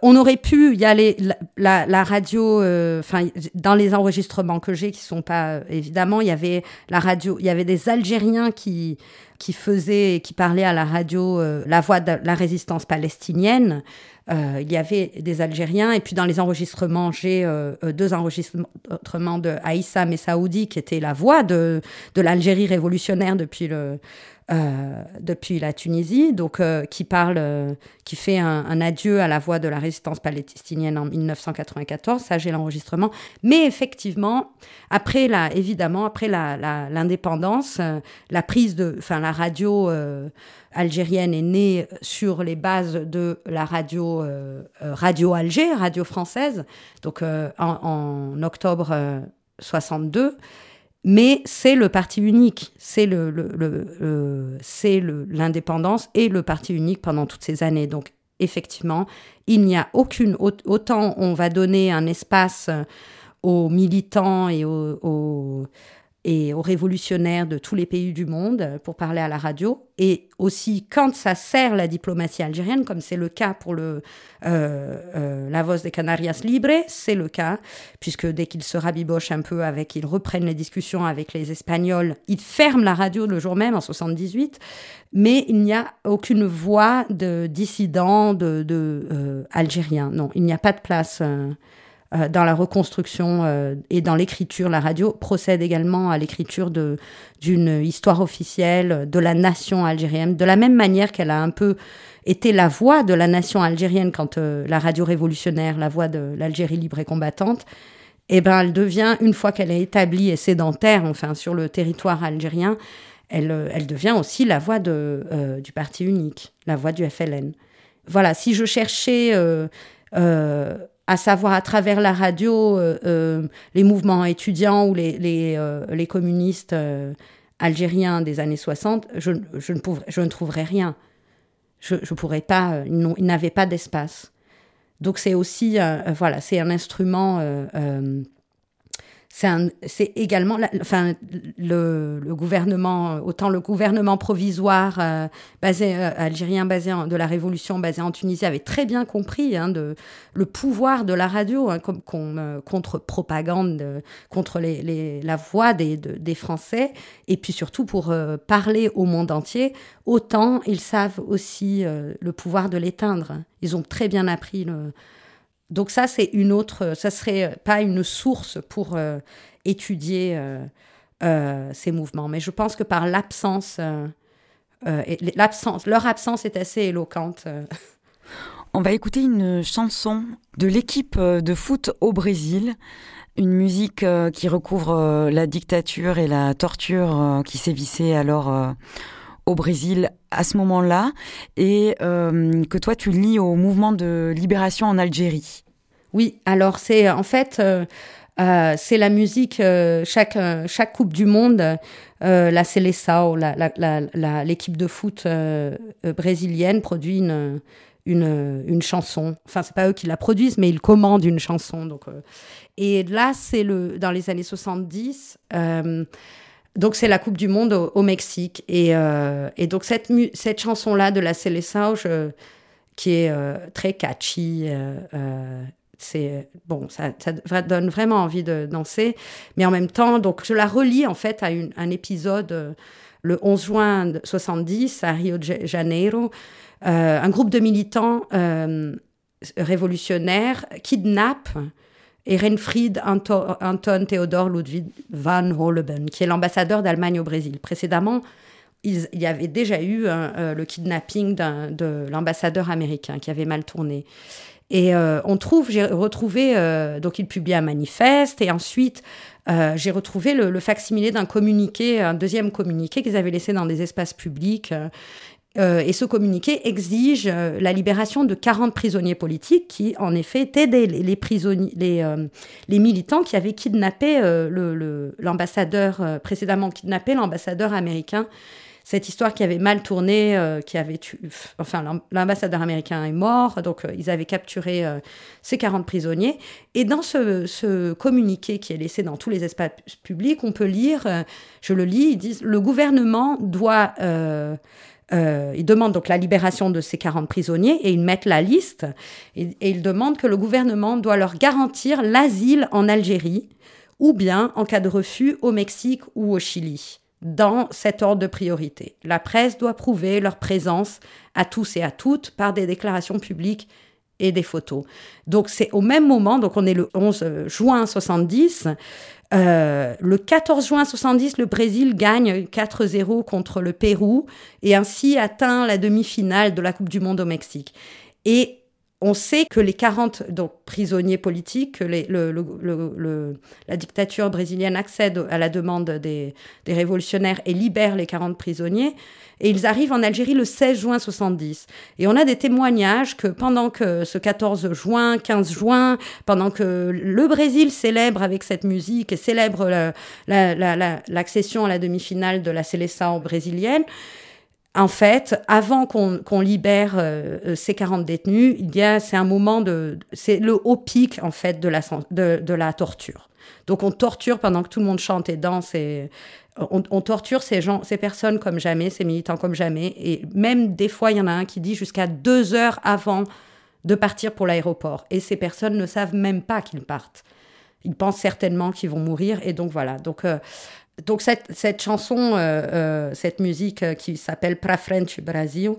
Speaker 3: on aurait pu y aller, la, radio, euh, enfin, dans les enregistrements que j'ai, qui sont pas, évidemment, il y avait la radio, il y avait des Algériens qui, qui faisaient, qui parlaient à la radio euh, la voix de la résistance palestinienne. Euh, il y avait des Algériens, et puis dans les enregistrements, j'ai deux enregistrements de Aïssa Messaoudi, qui était la voix de, de l'Algérie révolutionnaire depuis le, euh, depuis la Tunisie, donc euh, qui parle, euh, qui fait un, adieu à la voix de la résistance palestinienne en 1994. Ça, j'ai l'enregistrement. Mais effectivement, après la, évidemment, après l'indépendance, la, la, prise de, enfin, la radio algérienne est née sur les bases de la radio Radio Alger, radio française, donc en, en, octobre 62 mais c'est le parti unique, c'est l'indépendance et le parti unique pendant toutes ces années. Donc effectivement, il n'y a aucune autant on va donner un espace aux militants et aux et aux révolutionnaires de tous les pays du monde pour parler à la radio. Et aussi, quand ça sert la diplomatie algérienne, comme c'est le cas pour euh, euh, la Voz de Canarias Libre, c'est le cas, puisque dès qu'ils se rabibochent un peu avec, ils reprennent les discussions avec les Espagnols, ils ferment la radio le jour même, en 78, mais il n'y a aucune voix de dissident de, de euh, algérien. Non, il n'y a pas de place. Euh, dans la reconstruction euh, et dans l'écriture. La radio procède également à l'écriture d'une histoire officielle de la nation algérienne, de la même manière qu'elle a un peu été la voix de la nation algérienne quand euh, la radio révolutionnaire, la voix de l'Algérie libre et combattante, eh ben, elle devient, une fois qu'elle est établie et sédentaire, enfin, sur le territoire algérien, elle, devient aussi la voix du parti unique, la voix du FLN. Voilà, si je cherchais à savoir à travers la radio, les mouvements étudiants ou les, les, les communistes algériens des années 60, je, je, ne, je ne trouverais rien. Je ne pourrais pas, ils n'avaient pas d'espace. Donc c'est aussi, voilà, c'est un instrument c'est également, enfin, le, gouvernement, autant le gouvernement provisoire euh, basé, euh, algérien basé de la révolution basé en Tunisie avait très bien compris hein, de, le pouvoir de la radio hein, comme, euh, contre propagande, contre les, la voix des, des Français, et puis surtout pour parler au monde entier. Autant ils savent aussi le pouvoir de l'éteindre. Ils ont très bien appris le donc ça, c'est une autre, ça serait pas une source pour euh, étudier euh, euh, ces mouvements. Mais je pense que par l'absence, l'absence, leur absence est assez éloquente.
Speaker 2: On va écouter une chanson de l'équipe de foot au Brésil, une musique qui recouvre la dictature et la torture qui sévissait alors au Brésil à ce moment-là et euh, que toi tu lis au mouvement de libération en Algérie.
Speaker 3: Oui, alors c'est en fait euh, euh, c'est la musique chaque chaque coupe du monde la Seleção, l'équipe de foot brésilienne produit une une, une chanson. Enfin, c'est pas eux qui la produisent, mais ils commandent une chanson. Donc, et là, c'est le dans les années 70. Donc c'est la Coupe du Monde au, Mexique. Et, euh, et, donc cette, cette chanson-là de la Célessao, qui est euh, très catchy, euh, c'est bon, ça, donne vraiment envie de danser. Mais en même temps, donc je la relis en fait à un épisode le 11 juin 70 à Rio de Janeiro. un groupe de militants révolutionnaires kidnappent Ehrenfried Anton Theodor Ludwig van Holben, qui est l'ambassadeur d'Allemagne au Brésil. Précédemment, il y avait déjà eu euh, le kidnapping de l'ambassadeur américain qui avait mal tourné. Et euh, on trouve, j'ai retrouvé, euh, donc il publie un manifeste, et ensuite j'ai retrouvé le, le facsimilé d'un communiqué, un deuxième communiqué qu'ils avaient laissé dans des espaces publics. Euh, et ce communiqué exige euh, la libération de 40 prisonniers politiques qui, en effet, étaient les, prisonniers, les, euh, les, militants qui avaient kidnappé l'ambassadeur, précédemment kidnappé l'ambassadeur américain. Cette histoire qui avait mal tourné, qui avait tué, enfin, l'ambassadeur américain est mort, donc ils avaient capturé ces 40 prisonniers. Et dans ce, ce, communiqué qui est laissé dans tous les espaces publics, on peut lire, je le lis, ils disent le gouvernement doit euh, ils demandent donc la libération de ces 40 prisonniers et ils mettent la liste et, ils demandent que le gouvernement doit leur garantir l'asile en Algérie ou bien, en cas de refus, au Mexique ou au Chili, dans cet ordre de priorité. La presse doit prouver leur présence à tous et à toutes par des déclarations publiques et des photos. Donc c'est au même moment, donc on est le 11 juin 70, euh, le 14 juin 70, le Brésil gagne 4-0 contre le Pérou et ainsi atteint la demi-finale de la Coupe du Monde au Mexique. Et on sait que les 40 donc, prisonniers politiques, que la dictature brésilienne accède à la demande des, révolutionnaires et libère les 40 prisonniers. Et ils arrivent en Algérie le 16 juin 70. Et on a des témoignages que pendant que ce 14 juin, 15 juin, pendant que le Brésil célèbre avec cette musique et célèbre l'accession à la demi-finale de la Seleção brésilienne, en fait, avant qu'on libère euh, euh, ces 40 détenus, il y a, c'est un moment de, c'est le haut pic, en fait, de la, de, de, la torture. Donc, on torture pendant que tout le monde chante et danse et on, torture ces gens, ces personnes comme jamais, ces militants comme jamais. Et même des fois, il y en a un qui dit jusqu'à deux heures avant de partir pour l'aéroport. Et ces personnes ne savent même pas qu'ils partent. Ils pensent certainement qu'ils vont mourir. Et donc, voilà. Donc, euh, donc cette, cette chanson, euh, euh, cette musique qui s'appelle Pra Frente Brasil,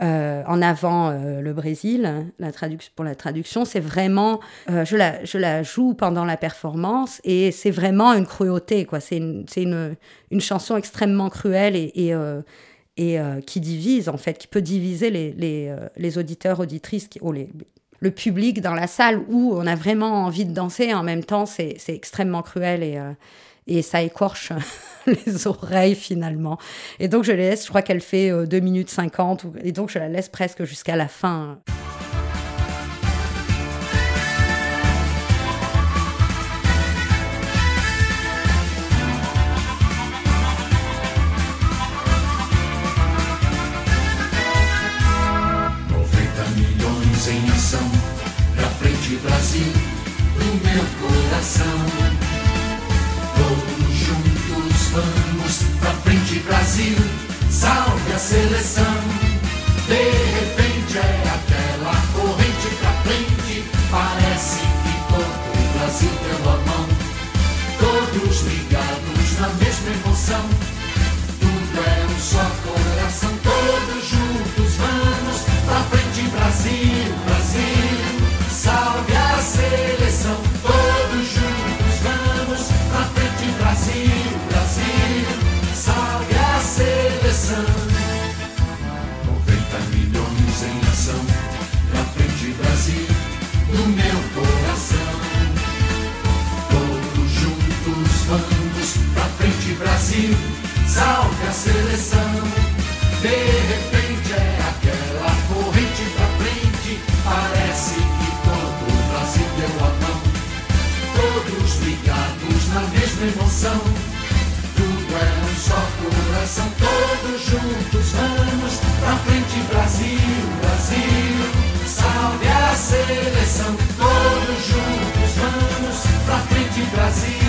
Speaker 3: en avant le Brésil, la pour la traduction, c'est vraiment, je, la, je la joue pendant la performance et c'est vraiment une cruauté, quoi. C'est une, chanson extrêmement cruelle et, qui divise, en fait, qui peut diviser les, auditeurs, auditrices, qui, les, le public dans la salle où on a vraiment envie de danser en même temps c'est extrêmement cruel et, et ça écorche les oreilles finalement. Et donc je les laisse, je crois qu'elle fait euh, 2 minutes 50, et donc je la laisse presque jusqu'à la fin.
Speaker 16: Vamos pra frente, Brasil, salve a seleção. De repente é aquela Brasil, salve a seleção. De repente é aquela corrente pra frente, parece que todo o Brasil deu a mão. Todos ligados na mesma emoção, tudo é um só coração. Todos juntos vamos pra frente, Brasil, Brasil, salve a seleção. Todos juntos vamos pra frente, Brasil, Brasil,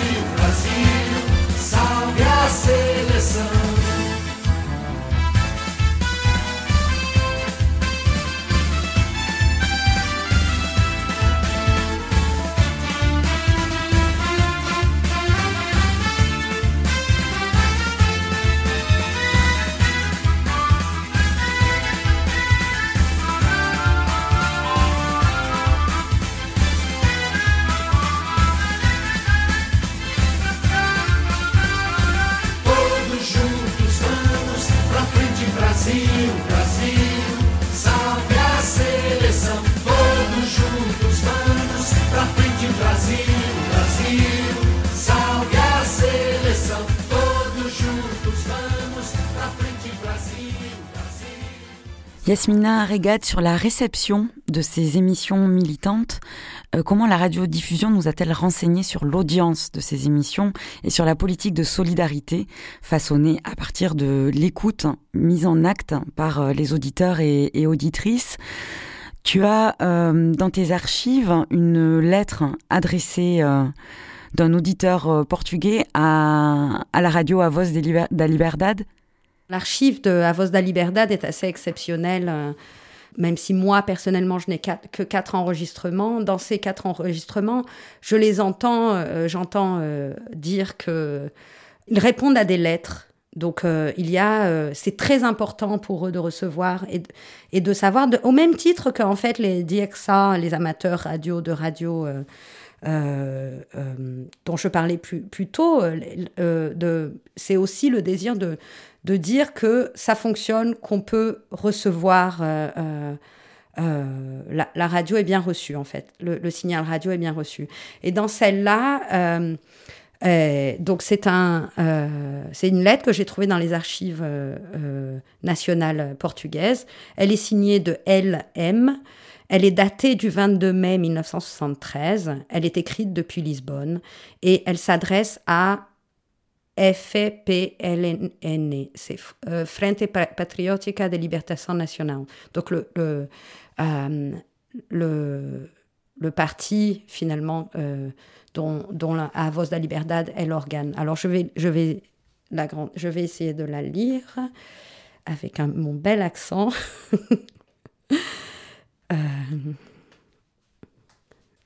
Speaker 2: Yasmina Regat, sur la réception de ces émissions militantes, euh, comment la radiodiffusion nous a-t-elle renseigné sur l'audience de ces émissions et sur la politique de solidarité façonnée à partir de l'écoute mise en acte par euh, les auditeurs et, auditrices? Tu as euh, dans tes archives une lettre adressée d'un auditeur portugais à, à la radio A Voz da Liberdade?
Speaker 3: L'archive de A Voz da Liberdade est assez exceptionnelle, euh, même si moi, personnellement, je n'ai que quatre enregistrements. Dans ces quatre enregistrements, je les entends, euh, j'entends euh, dire que ils répondent à des lettres. Donc, il y a, c'est très important pour eux de recevoir et, de- savoir, au même titre qu'en fait les DXA, les amateurs radio de radio dont je parlais plus, tôt, c'est aussi le désir de, de dire que ça fonctionne, qu'on peut recevoir. euh, euh, euh, la, radio est bien reçue, en fait. Le, signal radio est bien reçu. Et dans celle-là, donc c'est un, c'est une lettre que j'ai trouvée dans les archives nationales portugaises. Elle est signée de LM. Elle est datée du 22 mai 1973. Elle est écrite depuis Lisbonne et elle s'adresse à FPLN, c'est euh, Frente Pa- Patriótica de Libertação Nacional. Donc le, le, euh, le, parti finalement euh, dont, dont la, A Voz da Liberdade est l'organe. Alors je vais, essayer de la lire avec mon bel accent.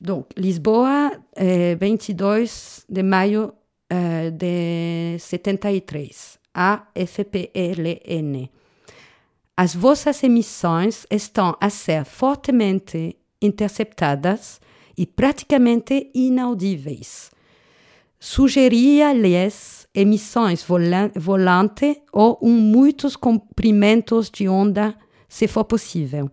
Speaker 3: Donc, Lisboa, eh, 22 de maio eh, de 73, a FPLN. As vossas emissões estão a ser fortemente interceptadas e praticamente inaudíveis. Sugeria-lhes emissões vola- volante ou um muitos comprimentos de onda, se for possível.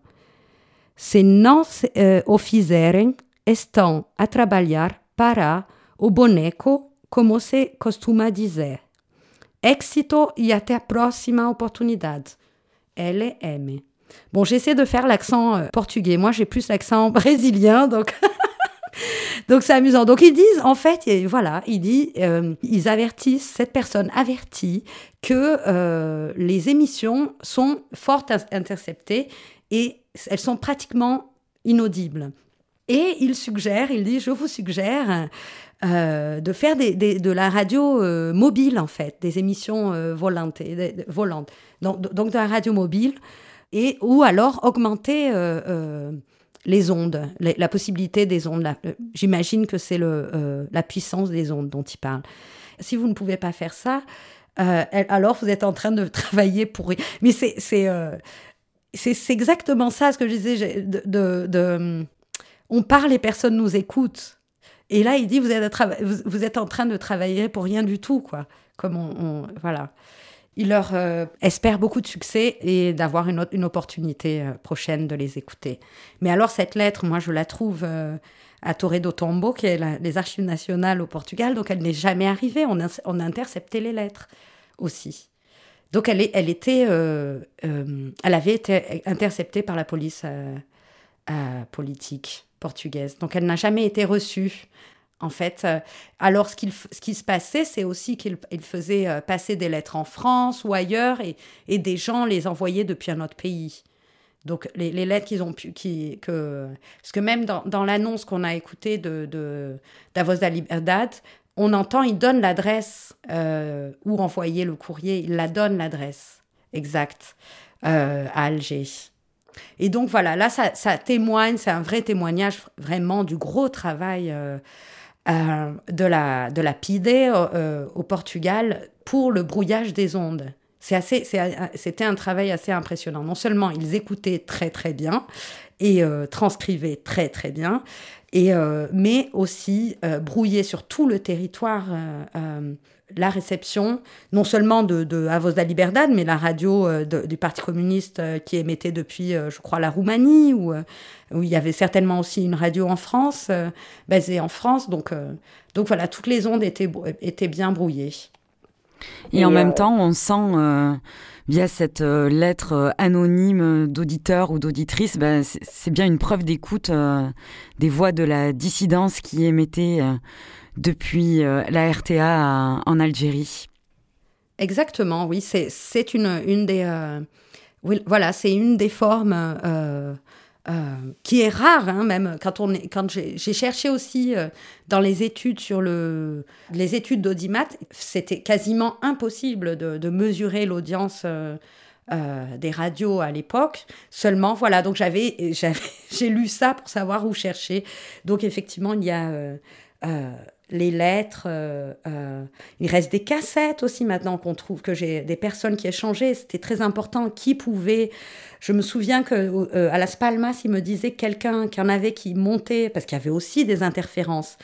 Speaker 3: Se não se, eh, o fizerem, estão a trabalhar para o boneco, como se costuma dizer. Éxito e até próxima oportunidade. LM. Bon, j'essaie de faire l'accent euh, portugais. Moi, j'ai plus l'accent brésilien, donc donc c'est amusant. Donc ils disent, en fait, voilà, ils disent, euh, ils avertissent, cette personne avertit que euh, les émissions sont fort in- interceptées et elles sont pratiquement inaudibles. Et il suggère, il dit, je vous suggère euh, de faire des, de la radio euh, mobile, en fait, des émissions euh, volantes, volantes. Donc, donc, de la radio mobile, et, ou alors augmenter les ondes, la possibilité des ondes. J'imagine que c'est la puissance des ondes dont il parle. Si vous ne pouvez pas faire ça, alors vous êtes en train de travailler pour... Mais c'est... c'est exactement ça ce que je disais de, de on parle et personne nous écoute. Et là, il dit, vous êtes, en train de travailler pour rien du tout, quoi. Comme on, voilà. Il leur euh, espère beaucoup de succès et d'avoir une, opportunité euh, prochaine de les écouter. Mais alors, cette lettre, moi, je la trouve euh, à Torre do Tombo, qui est les archives nationales au Portugal, donc elle n'est jamais arrivée. On a, intercepté les lettres aussi. Donc, elle était, elle avait été interceptée par la police politique portugaise. Donc elle n'a jamais été reçue. En fait, euh, alors ce, ce qui se passait, c'est aussi qu'il faisait euh, passer des lettres en France ou ailleurs et, et, des gens les envoyaient depuis un autre pays. Donc les, lettres qu'ils ont pu, que, parce que même dans, l'annonce qu'on a écoutée de, de Davos da Liberdade, on entend, il donne l'adresse euh, où envoyer le courrier, il la donne l'adresse exacte à Alger. Et donc voilà, là, ça, témoigne, c'est un vrai témoignage vraiment du gros travail euh, euh, de, la, de la PIDE euh, au Portugal pour le brouillage des ondes. C'était un travail assez impressionnant. Non seulement ils écoutaient très très bien et transcrivaient très très bien, et, mais aussi brouillaient sur tout le territoire la réception, non seulement de, de Avos da Liberdade, mais la radio euh, du Parti communiste euh, qui émettait depuis, euh, je crois, la Roumanie, où, où, il y avait certainement aussi une radio en France, basée en France. Donc, donc voilà, toutes les ondes étaient, étaient bien brouillées.
Speaker 2: Et, en même temps, on sent, via cette lettre anonyme d'auditeur ou d'auditrice, ben, c'est bien une preuve d'écoute des voix de la dissidence qui émettait depuis euh, la RTA en Algérie.
Speaker 3: Exactement, oui, c'est une, des euh, voilà, c'est une des formes euh, qui est rare, hein, même quand on quand j'ai cherché aussi dans les études sur le les études d'audimat, c'était quasiment impossible de, de mesurer l'audience. des radios à l'époque. Seulement, voilà, donc j'avais, j'ai lu ça pour savoir où chercher. Donc effectivement, il y a les lettres. Euh, euh, il reste des cassettes aussi maintenant qu'on trouve que j'ai des personnes qui échangeaient. C'était très important. Qui pouvait. Je me souviens que euh, à Las Palmas, il me disait quelqu'un qui en avait qui montait parce qu'il y avait aussi des interférences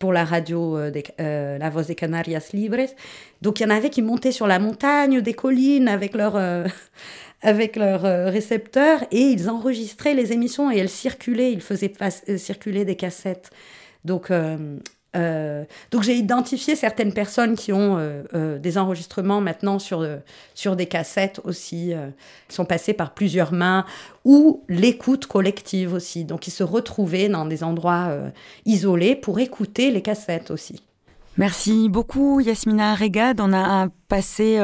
Speaker 3: pour la radio La Voz de Canarias Libres. Donc il y en avait qui montaient sur la montagne, des collines avec leur avec leurs récepteurs et ils enregistraient les émissions et elles circulaient. Ils faisaient circuler des cassettes. Donc, euh, donc j'ai identifié certaines personnes qui ont euh, euh, des enregistrements maintenant sur, sur des cassettes aussi, qui sont passés par plusieurs mains, ou l'écoute collective aussi. Donc ils se retrouvaient dans des endroits isolés pour écouter les cassettes aussi.
Speaker 2: Merci beaucoup Yasmina Regad. On a passé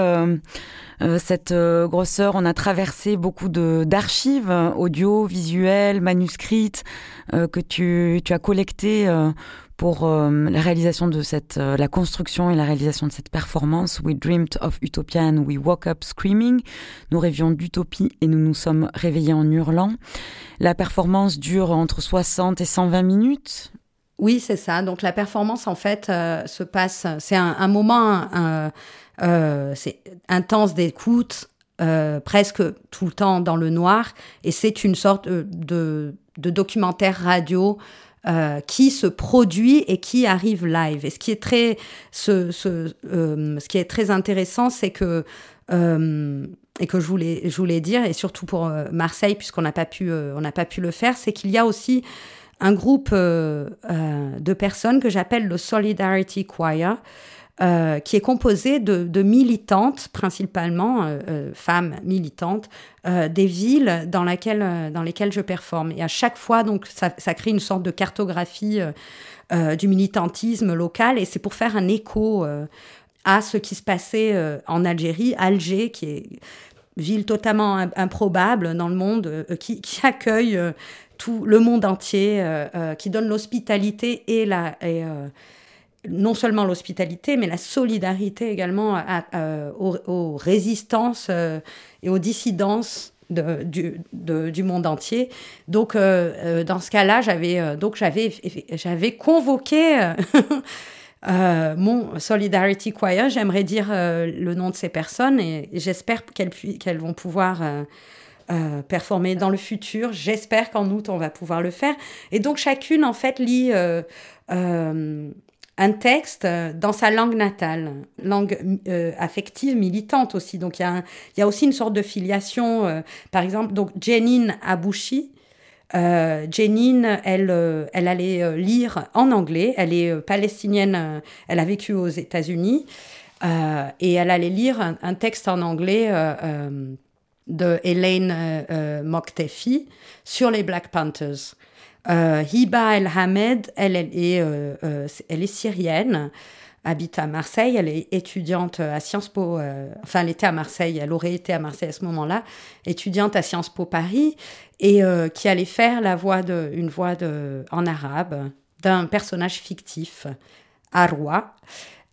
Speaker 2: cette grosseur, on a traversé beaucoup d'archives audio, visuelles, manuscrites que tu, tu, as collectées pour euh, la réalisation de cette, euh, la construction et la réalisation de cette performance. We dreamed of utopia and we woke up screaming. Nous rêvions d'utopie et nous nous sommes réveillés en hurlant. La performance dure entre 60 et 120 minutes.
Speaker 3: Oui, c'est ça. Donc la performance, en fait, euh, se passe. C'est un, moment, intense d'écoute, presque tout le temps dans le noir, et c'est une sorte de documentaire radio euh, qui se produit et qui arrive live. Et ce qui est très, ce, ce, euh, ce qui est très intéressant, c'est que euh, et que je voulais, je voulais dire, et surtout pour Marseille, puisqu'on n'a pas pu, on n'a pas pu le faire, c'est qu'il y a aussi un groupe de personnes que j'appelle le Solidarity Choir, euh, qui est composée de, militantes, principalement euh, euh, femmes militantes, des villes dans, lesquelles je performe. Et à chaque fois, donc, ça, crée une sorte de cartographie du militantisme local, et c'est pour faire un écho à ce qui se passait en Algérie, Alger, qui est ville totalement improbable dans le monde, qui, accueille tout le monde entier, qui donne l'hospitalité et la... non seulement l'hospitalité, mais la solidarité également aux, résistances et aux dissidences du, monde entier. Donc, dans ce cas-là, j'avais donc j'avais j'avais convoqué Euh, mon Solidarity Choir, j'aimerais dire euh, le nom de ces personnes et, j'espère qu'elles, qu'elles vont pouvoir euh, performer dans le futur. J'espère qu'en août, on va pouvoir le faire. Et donc, chacune, en fait, lit un texte dans sa langue natale, langue affective, militante aussi. Donc, il y, a aussi une sorte de filiation. par exemple, donc, Jenin Abouchi, euh, elle, euh, elle allait euh, lire en anglais. Elle est palestinienne, elle a vécu aux États-Unis. et elle allait lire un, texte en anglais de Elaine Moktefi sur les Black Panthers. Hiba El Hamed, elle, elle, est, elle est syrienne habite à Marseille. Elle est étudiante à Sciences Po. enfin, elle était à Marseille. Elle aurait été à Marseille à ce moment-là, étudiante à Sciences Po Paris et euh, qui allait faire la voix une voix en arabe d'un personnage fictif, Arwa.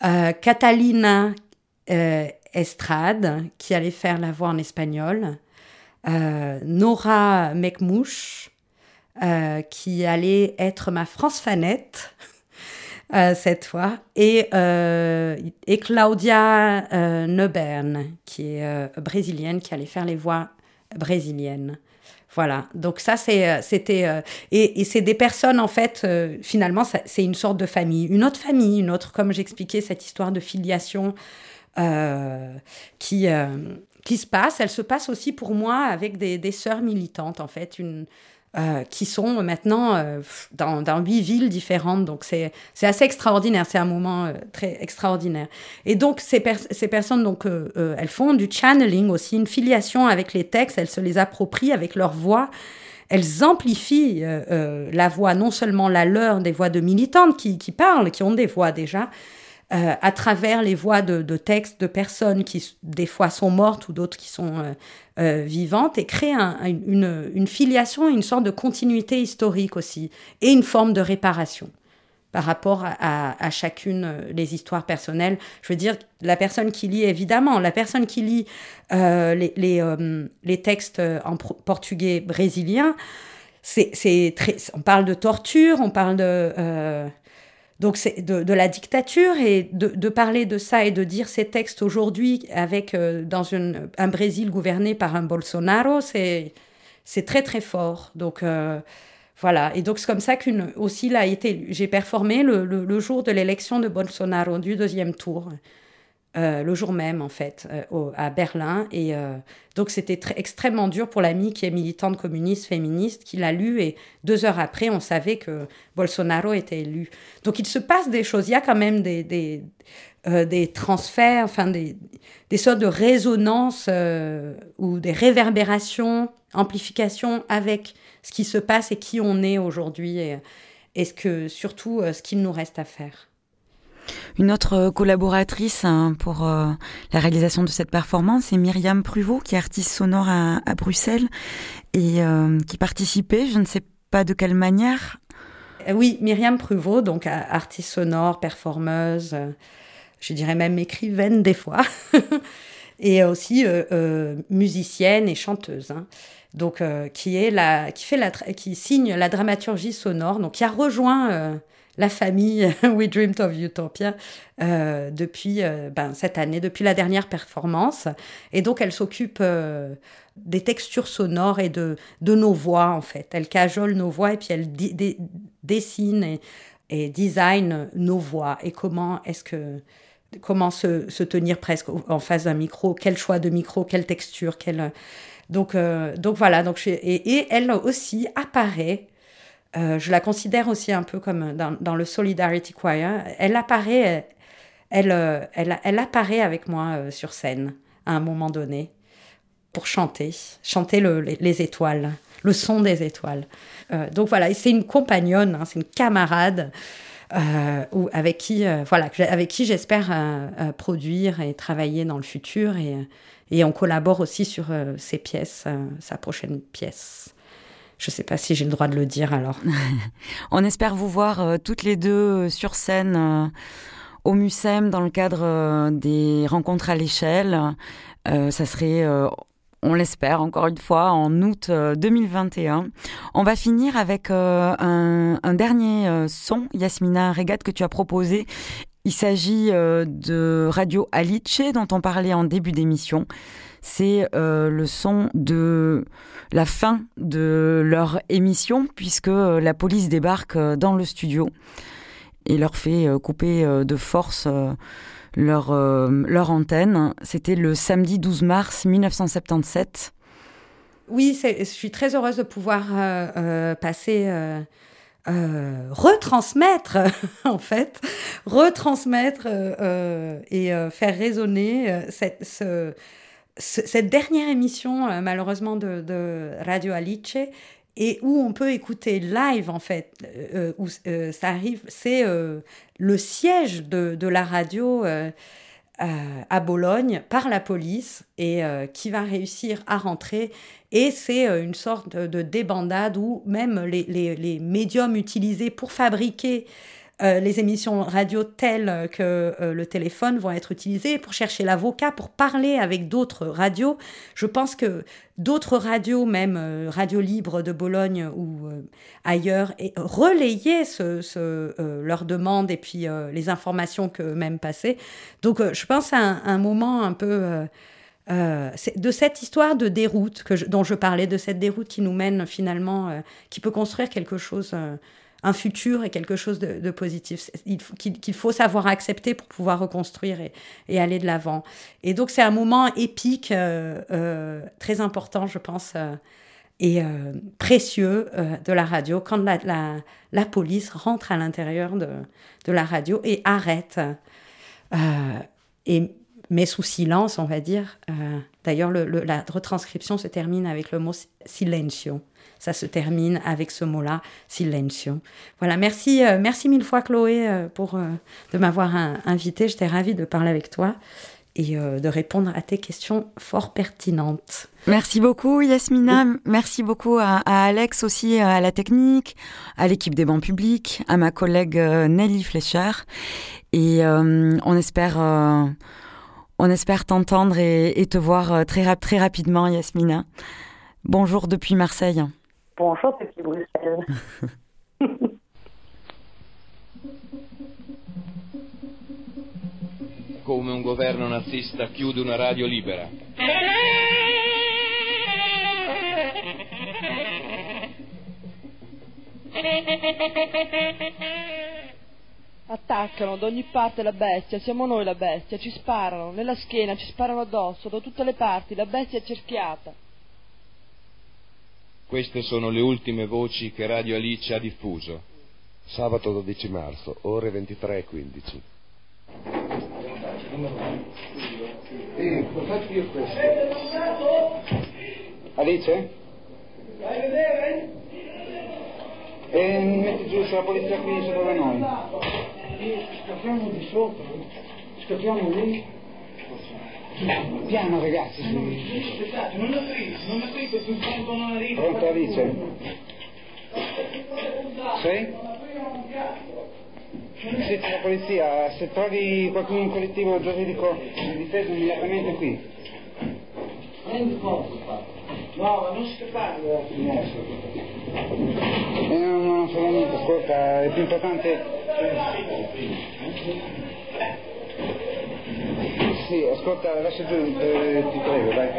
Speaker 3: Euh, Catalina euh, Estrade, qui allait faire la voix en espagnol. Nora Mekmouche, qui allait être ma France Fanette. cette fois, et, et Claudia Neubern, qui est brésilienne, qui allait faire les voix brésiliennes. Voilà, donc ça, euh, c'était... Euh, et, c'est des personnes, en fait, euh, finalement, c'est une sorte de famille. Une autre famille, une autre, comme j'expliquais, cette histoire de filiation qui, qui se passe. Elle se passe aussi pour moi avec des, des sœurs militantes, en fait. Une, euh, qui sont maintenant euh, dans, huit villes différentes. Donc c'est assez extraordinaire, c'est un moment euh, très extraordinaire. Et donc ces, ces personnes, donc, elles font du channeling aussi, une filiation avec les textes, elles se les approprient avec leur voix. Elles amplifient la voix, non seulement la leur des voix de militantes qui, qui parlent, qui ont des voix déjà, euh, à travers les voix de, textes de personnes qui des fois sont mortes ou d'autres qui sont euh, euh, vivantes et créer une, filiation, une sorte de continuité historique aussi et une forme de réparation par rapport à, chacune des histoires personnelles. Je veux dire, la personne qui lit, évidemment, la personne qui lit les, les, textes en portugais brésilien, c'est très, on parle de torture, on parle de donc c'est de, la dictature et de, parler de ça et de dire ces textes aujourd'hui avec euh, dans une, un Brésil gouverné par un Bolsonaro, c'est c'est très très fort. Donc euh, voilà. Et donc c'est comme ça qu'une aussi là été j'ai performé le, le, jour de l'élection de Bolsonaro du deuxième tour. Euh, le jour même, en fait, euh, à Berlin. Et euh, donc, c'était extrêmement dur pour l'amie qui est militante communiste, féministe, qui l'a lu. Et deux heures après, on savait que Bolsonaro était élu. Donc, il se passe des choses. Il y a quand même des, des, des transferts, enfin, des, des sortes de résonances ou des réverbérations, amplifications avec ce qui se passe et qui on est aujourd'hui. Et, et ce que, surtout, ce qu'il nous reste à faire.
Speaker 2: Une autre euh, collaboratrice hein, pour euh, la réalisation de cette performance est Myriam Pruvot, qui est artiste sonore à, Bruxelles et euh, qui participait, je ne sais pas de quelle manière.
Speaker 3: Oui, Myriam Pruvot, donc artiste sonore, performeuse, je dirais même écrivaine des fois, et aussi musicienne et chanteuse. Hein. donc qui fait la, qui signe la dramaturgie sonore, donc qui a rejoint la famille We Dreamed of Utopia euh, depuis euh, ben, cette année, depuis la dernière performance. Et donc, elle s'occupe euh, des textures sonores et de, nos voix, en fait. Elle cajole nos voix et puis elle dessine et, design nos voix. Et comment est-ce que comment se, tenir presque en face d'un micro, quel choix de micro, quelle texture, quelle... Donc, donc voilà, donc et, elle aussi apparaît euh, je la considère aussi un peu comme dans, le Solidarity Choir. Elle apparaît, elle, euh, elle, elle, apparaît avec moi euh, sur scène à un moment donné pour chanter, chanter les, étoiles, le son des étoiles. donc voilà, c'est une compagnonne, hein, c'est une camarade. ou avec qui, voilà, avec qui j'espère produire et travailler dans le futur. Et, et on collabore aussi sur ses pièces, sa prochaine pièce. Je ne sais pas si j'ai le droit de le dire alors.
Speaker 2: on espère vous voir toutes les deux sur scène au MUSEM dans le cadre des rencontres à l'échelle. ça serait on l'espère encore une fois, en août 2021. Euh, on va finir avec euh, un, dernier euh, son, Yasmina Regat, que tu as proposé. Il s'agit de Radio Alice, dont on parlait en début d'émission. C'est le son de la fin de leur émission, puisque la police débarque dans le studio et leur fait couper de force leur, euh, leur antenne. C'était le samedi 12 mars 1977.
Speaker 3: Oui, je suis très heureuse de pouvoir euh, euh, passer, retransmettre, en fait, retransmettre et faire résonner cette, cette dernière émission, malheureusement, de, Radio Alice et où on peut écouter live en fait, euh, où euh, ça arrive, c'est euh, le siège de, la radio à Bologne par la police et qui va réussir à rentrer. Et c'est une sorte de, débandade où même les médiums utilisés pour fabriquer euh, les émissions radio telles que euh, le téléphone vont être utilisées pour chercher l'avocat, pour parler avec d'autres radios. Je pense que d'autres radios, même euh, Radio Libre de Bologne ou ailleurs, et relayer ce, ce leurs demandes et puis les informations que même passaient. Donc je pense à un, moment un peu... de cette histoire de déroute que dont je parlais, de cette déroute qui nous mène finalement, qui peut construire quelque chose un futur et quelque chose de, positif qu'il faut savoir accepter pour pouvoir reconstruire et, aller de l'avant. Et donc c'est un moment épique, euh, euh, très important, je pense, euh, et précieux de la radio quand la, police rentre à l'intérieur de, la radio et arrête. Met sous silence, on va dire. D'ailleurs, la retranscription se termine avec le mot silencio ça se termine avec ce mot-là, silencio. Voilà, merci, euh, merci mille fois Chloé euh, pour euh, de m'avoir invité. J'étais ravie de parler avec toi et de répondre à tes questions fort pertinentes.
Speaker 2: Merci beaucoup Yasmina, merci beaucoup à, Alex aussi, à la technique, à l'équipe des bancs publics, à ma collègue Nelly Fleischer. Et on espère... on espère t'entendre et, te voir très, très rapidement, Yasmina. Bonjour depuis Marseille.
Speaker 17: Bonjour depuis Bruxelles.
Speaker 18: Come un governo nazista chiude una radio libera.
Speaker 19: Attaccano da ogni parte la bestia, siamo noi la bestia, ci sparano, nella schiena, ci sparano addosso, da tutte le parti, la bestia è cerchiata.
Speaker 18: Queste sono le ultime voci che Radio Alice ha diffuso.
Speaker 20: Sabato 12 marzo, ore 23.15.
Speaker 21: Sì, faccio io questo.
Speaker 20: Alice?
Speaker 21: Vai a vedere?
Speaker 20: E mi metti giù sulla polizia qui sopra da noi.
Speaker 21: Scappiamo di sopra. Scappiamo lì.
Speaker 20: Piano ragazzi.
Speaker 21: Non aprite, non aprite sul tempo non arriva.
Speaker 20: Pronto Alice? Sì? Siete la polizia, se trovi qualcuno in collettivo giuridico di difesa immediatamente qui.
Speaker 21: Prendi posto, No, ma non scappare dalla finestra.
Speaker 20: Eh, no, no, non fa niente, ascolta, è più importante... Sì, ascolta, lascia giù, eh, ti prego, vai.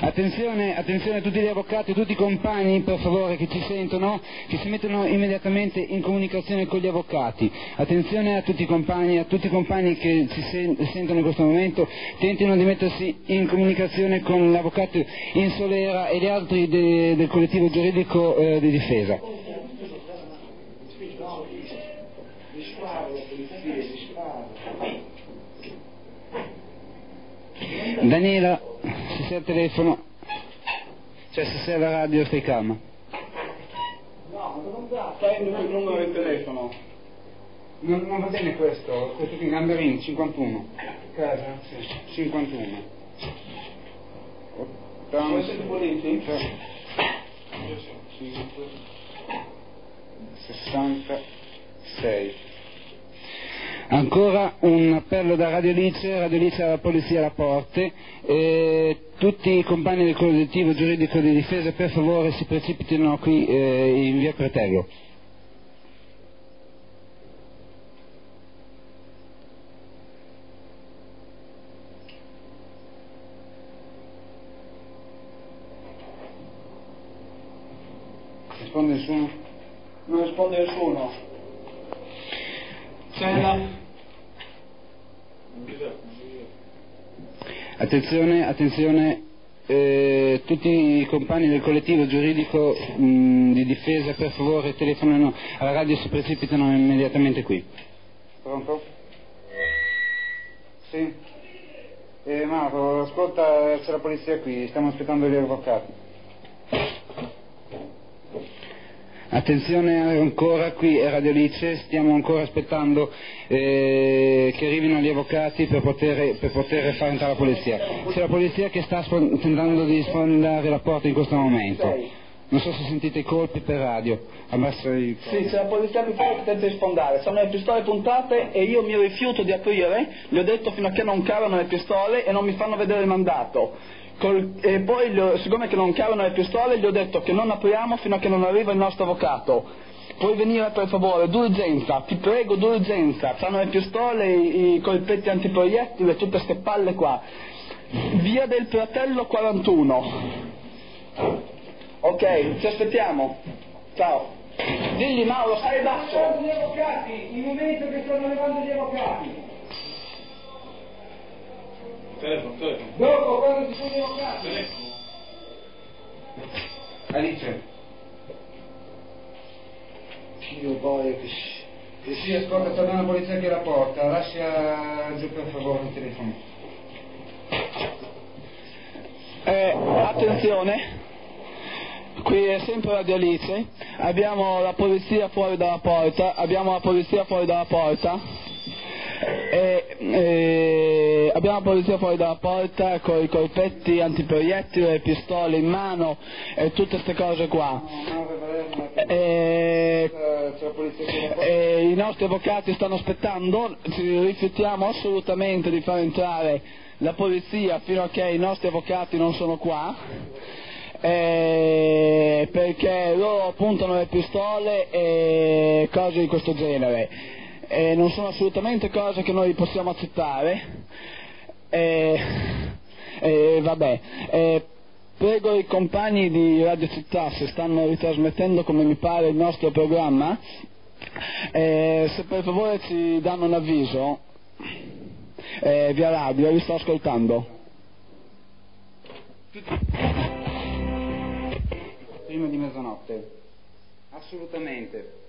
Speaker 20: Attenzione, attenzione a tutti gli avvocati, a tutti i compagni, per favore, che ci sentono, che si mettono immediatamente in comunicazione con gli avvocati. Attenzione a tutti i compagni, a tutti i compagni che ci sen- sentono in questo momento, tentino di mettersi in comunicazione con l'avvocato in solera e gli altri de- del collettivo giuridico eh, di difesa. Daniela, se sei al telefono, cioè se sei alla radio stai calma.
Speaker 21: No,
Speaker 20: Prendimi il numero di telefono. Non, non va bene questo, questo qui, Gamberini, 51. Casa? Sì. 51. 80.
Speaker 21: Voi siete puliti?
Speaker 20: 5, 66. Ancora un appello da Radio Lice, Radio Lice alla Polizia alla Porte, eh, tutti i compagni del collettivo giuridico di difesa per favore si precipitino qui eh, in via Pretello. Risponde nessuno?
Speaker 21: Non risponde nessuno. Cella.
Speaker 20: Attenzione, attenzione, eh, tutti i compagni del collettivo giuridico mh, di difesa per favore telefonano alla radio e si precipitano immediatamente qui. Pronto? Sì? Eh, Mauro, ascolta, c'è la polizia qui, stiamo aspettando gli avvocati. Attenzione ancora, qui è Radio Lice, stiamo ancora aspettando eh, che arrivino gli avvocati per poter, per poter far entrare la polizia. C'è la polizia che sta tentando di sfondare la porta in questo momento. Non so se sentite i colpi per radio.
Speaker 21: Sì, c'è la polizia che tenta di sfondare, stanno le pistole puntate e io mi rifiuto di aprire, gli ho detto fino a che non cavano le pistole e non mi fanno vedere il mandato. Col- e poi, ho- siccome che non cavano le pistole, gli ho detto che non apriamo fino a che non arriva il nostro avvocato. Puoi venire per favore, d'urgenza, ti prego, d'urgenza. C'hanno le pistole, i, i colpetti antiproiettile, tutte queste palle qua. Via del Fratello 41. Ok, ci aspettiamo. Ciao. Digli Mauro, stai basso.
Speaker 20: gli avvocati, il momento che stanno levando gli avvocati.
Speaker 21: Telefono, telefono.
Speaker 20: Dopo, quando ci sono gli avvocati. Alice. Dio poi che si- che si ascolta, sta dando la polizia che la porta, lascia giù per favore il telefono.
Speaker 21: Eh, attenzione, qui è sempre Radio Alice, abbiamo la polizia fuori dalla porta, abbiamo la polizia fuori dalla porta, e, e abbiamo la polizia fuori dalla porta con i colpetti antiproiettili, le pistole in mano e tutte queste cose qua. E, i nostri avvocati stanno aspettando, ci rifiutiamo assolutamente di far entrare la polizia fino a che i nostri avvocati non sono qua. eh, perché loro puntano le pistole e cose di questo genere e non sono assolutamente cose che noi possiamo accettare e, e vabbè eh, prego i compagni di Radio Città se stanno ritrasmettendo come mi pare il nostro programma eh, se per favore ci danno un avviso eh, via radio, vi sto ascoltando.
Speaker 20: Prima di mezzanotte. Assolutamente.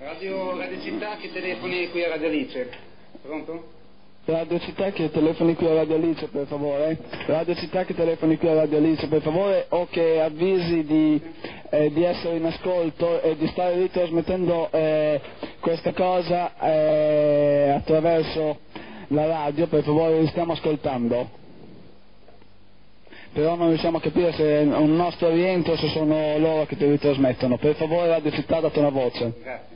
Speaker 20: Radio, Radio Città che telefoni qui a Radio Alice. Pronto?
Speaker 21: Radio Città che telefoni qui a Radio Alice per favore. Radio Città che telefoni qui a Radio Alice per favore o che avvisi di, eh, di essere in ascolto e di stare ritrasmettendo eh, questa cosa eh, attraverso la radio, per favore li stiamo ascoltando. Però non riusciamo a capire se è un nostro rientro o se sono loro che ti ritrasmettono. Per favore Radio Città date una voce.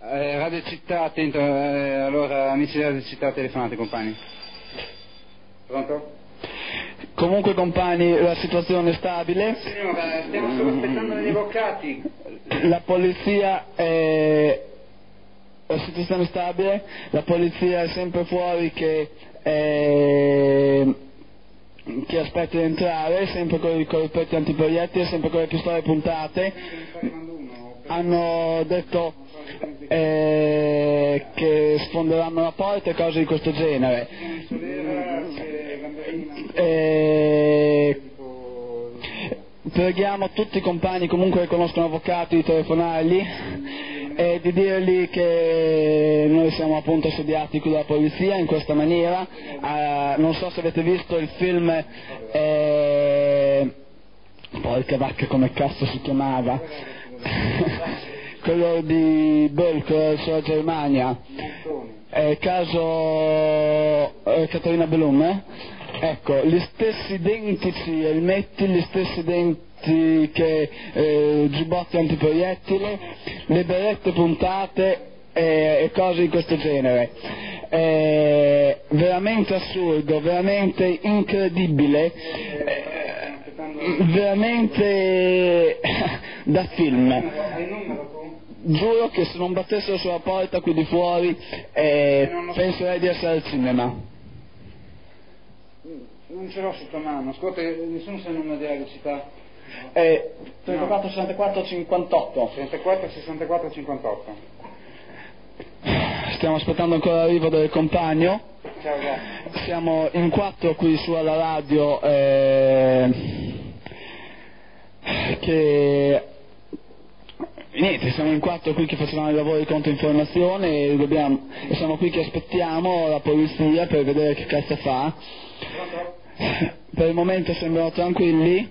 Speaker 20: Eh, Radio Città, attento, eh, allora amici di Radio Città telefonate compagni. Pronto?
Speaker 21: Comunque compagni la situazione è stabile.
Speaker 20: Signora, stiamo solo aspettando gli avvocati.
Speaker 21: La polizia è la situazione è stabile, la polizia è sempre fuori che, eh, che aspetta di entrare, sempre con i colpetti antiproiettili, sempre con le pistole puntate. Hanno detto eh, che sfonderanno la porta e cose di questo genere. Eh, preghiamo tutti i compagni comunque che conoscono avvocati di telefonargli e di dirgli che noi siamo appunto assediati qui dalla polizia in questa maniera. Eh, non so se avete visto il film eh, porca vacca come cazzo si chiamava quello di Bell quello sulla Germania. Eh, caso eh, Caterina Bellum eh? ecco gli stessi identici elmetti gli stessi denti che eh, giubbotti antiproiettile le berette puntate e, cose di questo genere. È veramente assurdo veramente incredibile. eh, veramente da film. Giuro che se non battessero sulla porta qui di fuori eh, penserei di essere al cinema.
Speaker 20: Non ce l'ho sotto mano, ascolta, nessuno sa il numero della velocità.
Speaker 21: eh, 34 64 58
Speaker 20: 34 64 58.
Speaker 21: stiamo aspettando ancora l'arrivo del compagno
Speaker 20: Ciao, grazie.
Speaker 21: siamo in quattro qui su alla radio eh, che niente siamo in quattro qui che facevamo i lavori di controinformazione e, dobbiamo, e siamo qui che aspettiamo la polizia per vedere che cazzo fa. Per il momento sembrano tranquilli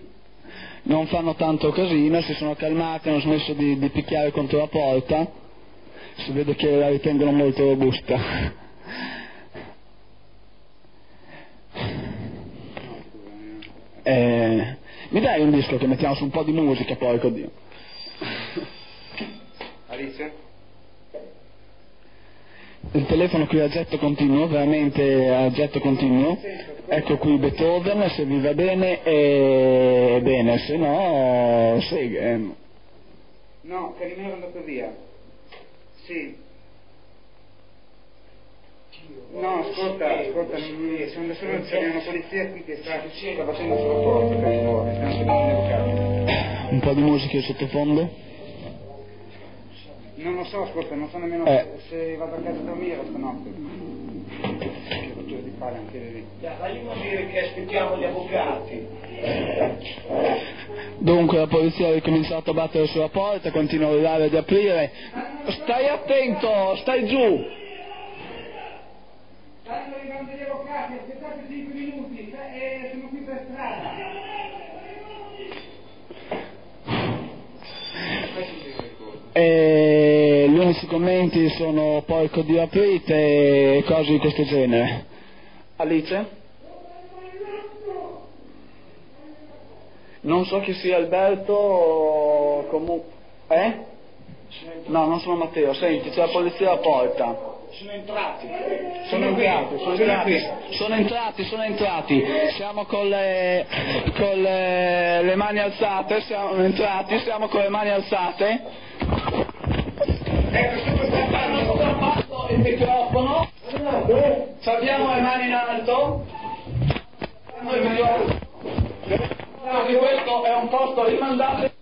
Speaker 21: non fanno tanto casino si sono calmati hanno smesso di, di picchiare contro la porta. Si vede che la ritengono molto robusta Eh, mi dai un disco che mettiamo su un po' di musica poi, Dio.
Speaker 20: Alice?
Speaker 21: Il telefono qui a getto continuo, veramente a getto continuo. Ecco qui Beethoven, se vi va bene è bene, se no sì, eh,
Speaker 20: No, Carimero è andato via. Sì. No, ascolta, ascolta, non- sono da solo c'è una polizia qui che sta, sta facendo sulla porta, Carimero, stiamo aspettando gli avvocati.
Speaker 21: un po' di musica sottofondo.
Speaker 20: Non lo so, ascolta, non so nemmeno
Speaker 21: Eh.
Speaker 20: se vado a casa a dormire stanotte. Che rottura di palle anche lì.
Speaker 22: Fagli dire che aspettiamo gli avvocati.
Speaker 21: Dunque la polizia ha ricominciato a battere sulla porta, continua a urlare di aprire. Stai attento, stai giù!
Speaker 22: Stanno arrivando gli avvocati, aspettate 5 minuti, eh, sono qui per strada.
Speaker 21: E gli unici commenti sono porco di aprite e cose di questo genere. Alice? Non so chi sia Alberto o comunque... Eh? No, non sono Matteo, senti, c'è la polizia alla porta.
Speaker 22: Sono entrati.
Speaker 21: Sono entrati, sono entrati, sono entrati, sono entrati. Siamo con le, con le, le mani alzate, siamo entrati, siamo con le mani alzate.
Speaker 22: Ecco, sto stampando, sto stampando
Speaker 21: il microfono. Abbiamo le mani in alto. Il microfono. Questo è un posto rimandato.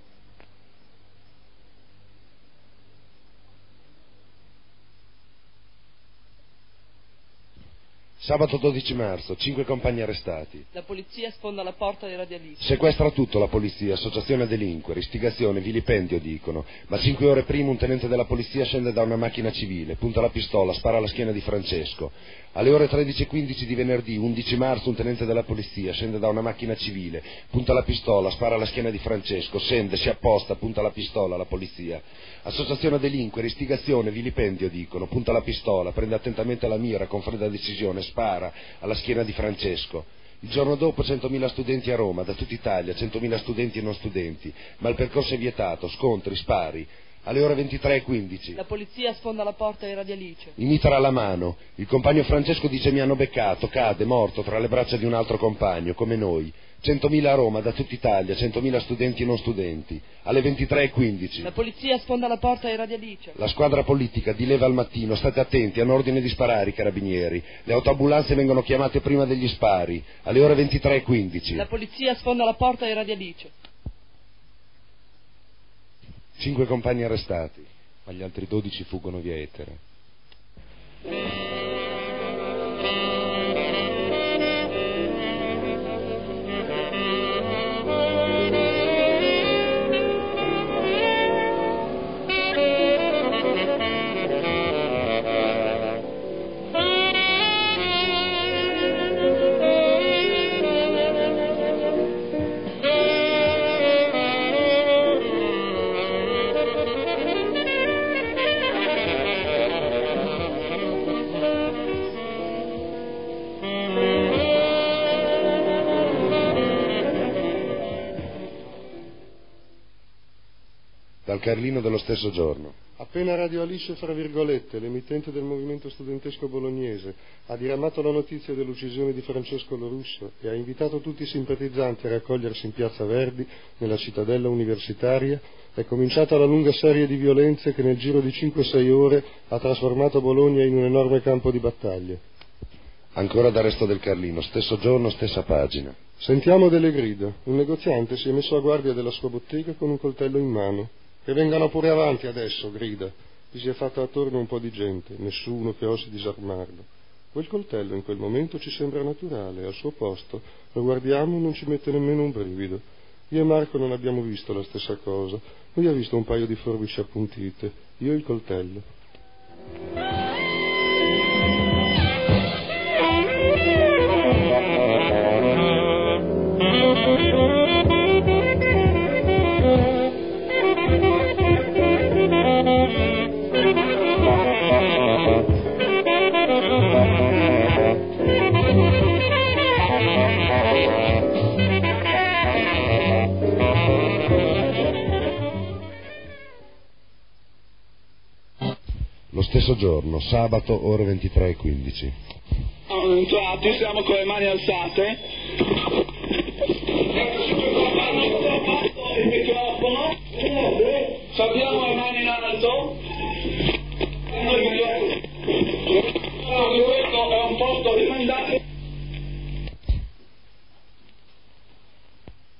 Speaker 23: Sabato 12 marzo, cinque compagni arrestati.
Speaker 19: La polizia sfonda la porta dei radialisti.
Speaker 23: Sequestra tutto la polizia, associazione a delinquere, istigazione, vilipendio dicono. Ma cinque ore prima un tenente della polizia scende da una macchina civile, punta la pistola, spara alla schiena di Francesco. Alle ore 13.15 di venerdì, 11 marzo, un tenente della polizia scende da una macchina civile, punta la pistola, spara alla schiena di Francesco, scende, si apposta, punta la pistola alla polizia. Associazione a delinquere, istigazione, vilipendio dicono, punta la pistola, prende attentamente la mira, con fredda decisione, spara alla schiena di Francesco. Il giorno dopo 100.000 studenti a Roma, da tutta Italia, 100.000 studenti e non studenti, ma il percorso è vietato, scontri, spari. Alle ore 23.15.
Speaker 19: La polizia sfonda la porta dei radialice.
Speaker 23: I mitra alla mano. Il compagno Francesco dice mi hanno beccato, cade, morto, tra le braccia di un altro compagno, come noi. 100.000 a Roma, da tutta Italia, 100.000 studenti e non studenti. Alle 23.15.
Speaker 19: La polizia sfonda la porta dei radialice.
Speaker 23: La squadra politica dileva al mattino, state attenti, hanno ordine di sparare i carabinieri. Le autoambulanze vengono chiamate prima degli spari. Alle ore 23.15.
Speaker 19: La polizia sfonda la porta dei radialice.
Speaker 23: Cinque compagni arrestati, ma gli altri 12 fuggono via etere. Carlino dello stesso giorno.
Speaker 24: Appena Radio Alice, fra virgolette, l'emittente del movimento studentesco bolognese, ha diramato la notizia dell'uccisione di Francesco Lorusso e ha invitato tutti i simpatizzanti a raccogliersi in Piazza Verdi, nella cittadella universitaria, è cominciata la lunga serie di violenze che nel giro di 5-6 ore ha trasformato Bologna in un enorme campo di battaglia.
Speaker 23: Ancora da Resto del Carlino, stesso giorno, stessa pagina.
Speaker 24: Sentiamo delle grida. Un negoziante si è messo a guardia della sua bottega con un coltello in mano. Che vengano pure avanti adesso, grida. Gli si è fatta attorno un po' di gente, nessuno che osi disarmarlo. Quel coltello in quel momento ci sembra naturale, al suo posto. Lo guardiamo e non ci mette nemmeno un brivido. Io e Marco non abbiamo visto la stessa cosa. Lui ha visto un paio di forbici appuntite, io il coltello.
Speaker 23: Stesso giorno, sabato, ore 23.15.
Speaker 21: Siamo entrati, siamo con le mani alzate. Il microfono. Sappiamo le mani in alto. Questo è un posto rimandato.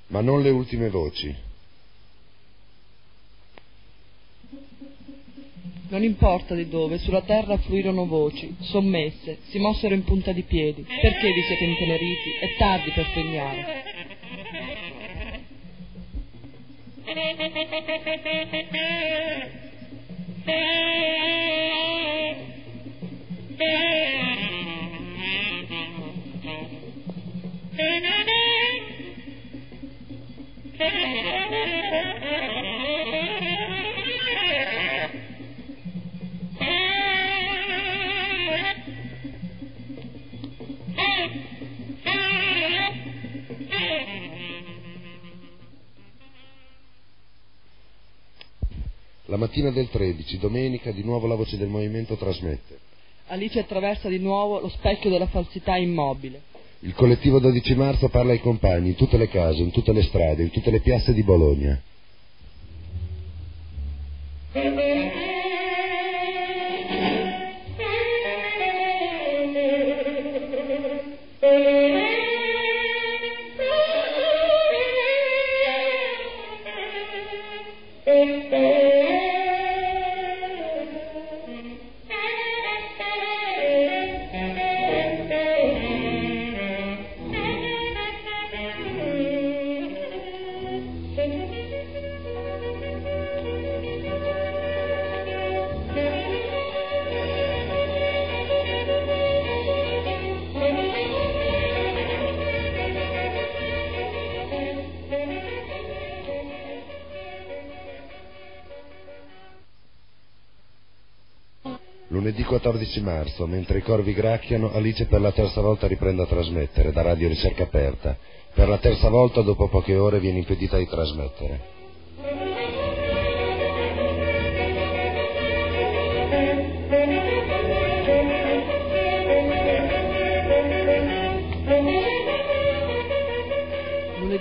Speaker 23: Ma non le ultime voci.
Speaker 19: Non importa di dove, sulla terra fluirono voci, sommesse, si mossero in punta di piedi. Perché vi siete inteneriti? È tardi per fregnare.
Speaker 23: La mattina del 13, domenica, di nuovo la voce del movimento trasmette.
Speaker 19: Alice attraversa di nuovo lo specchio della falsità immobile.
Speaker 23: Il collettivo 12 marzo parla ai compagni in tutte le case, in tutte le strade, in tutte le piazze di Bologna. 14 marzo, mentre i corvi gracchiano, Alice per la terza volta riprende a trasmettere da Radio Ricerca Aperta. Per la terza volta, dopo poche ore, viene impedita di trasmettere.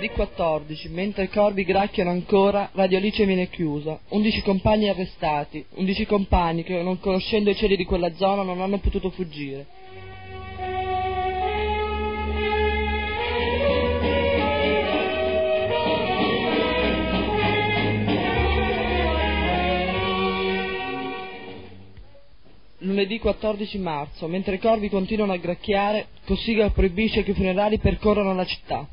Speaker 19: Lunedì 14, mentre i corvi gracchiano ancora, Radio Alice viene chiusa. 11 compagni arrestati, 11 compagni che, non conoscendo i cieli di quella zona, non hanno potuto fuggire. Lunedì 14 marzo, mentre i corvi continuano a gracchiare, Cossiga proibisce che i funerali percorrano la città.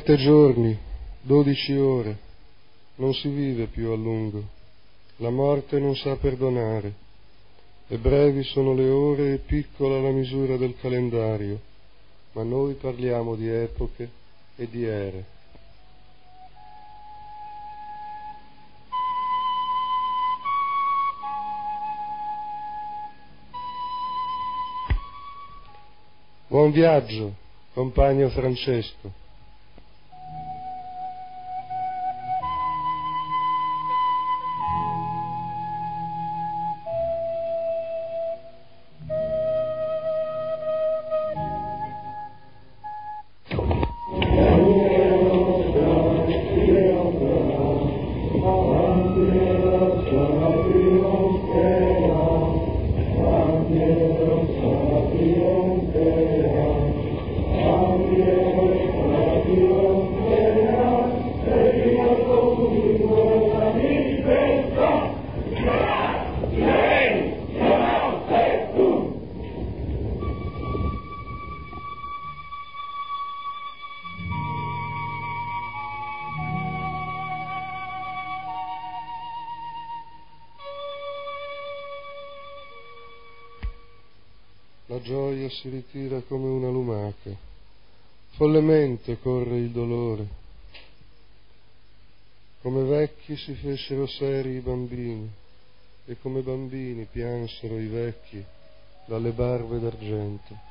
Speaker 24: Sette giorni, dodici ore, non si vive più a lungo. La morte non sa perdonare. E brevi sono le ore e piccola la misura del calendario, ma noi parliamo di epoche e di ere. Buon viaggio, compagno Francesco. Follemente corre il dolore. Come vecchi si fecero seri i bambini e come bambini piansero i vecchi dalle barbe d'argento.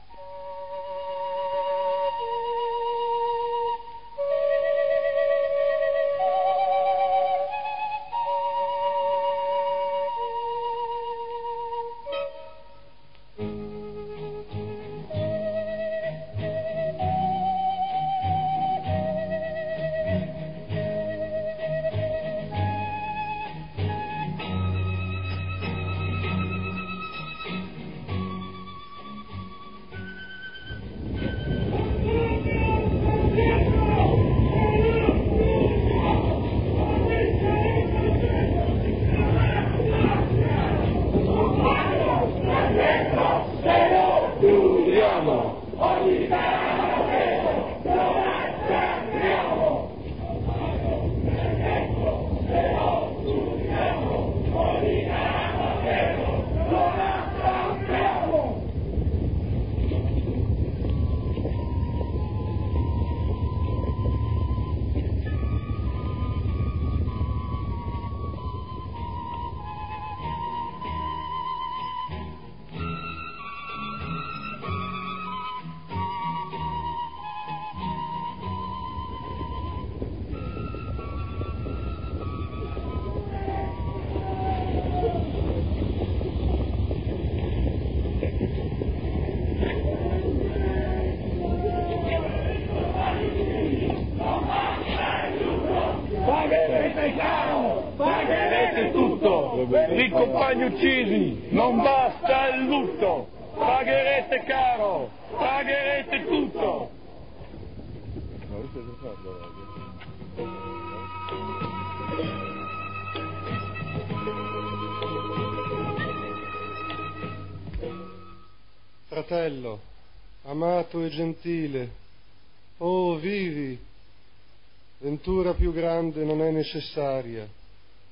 Speaker 24: Ventura più grande non è necessaria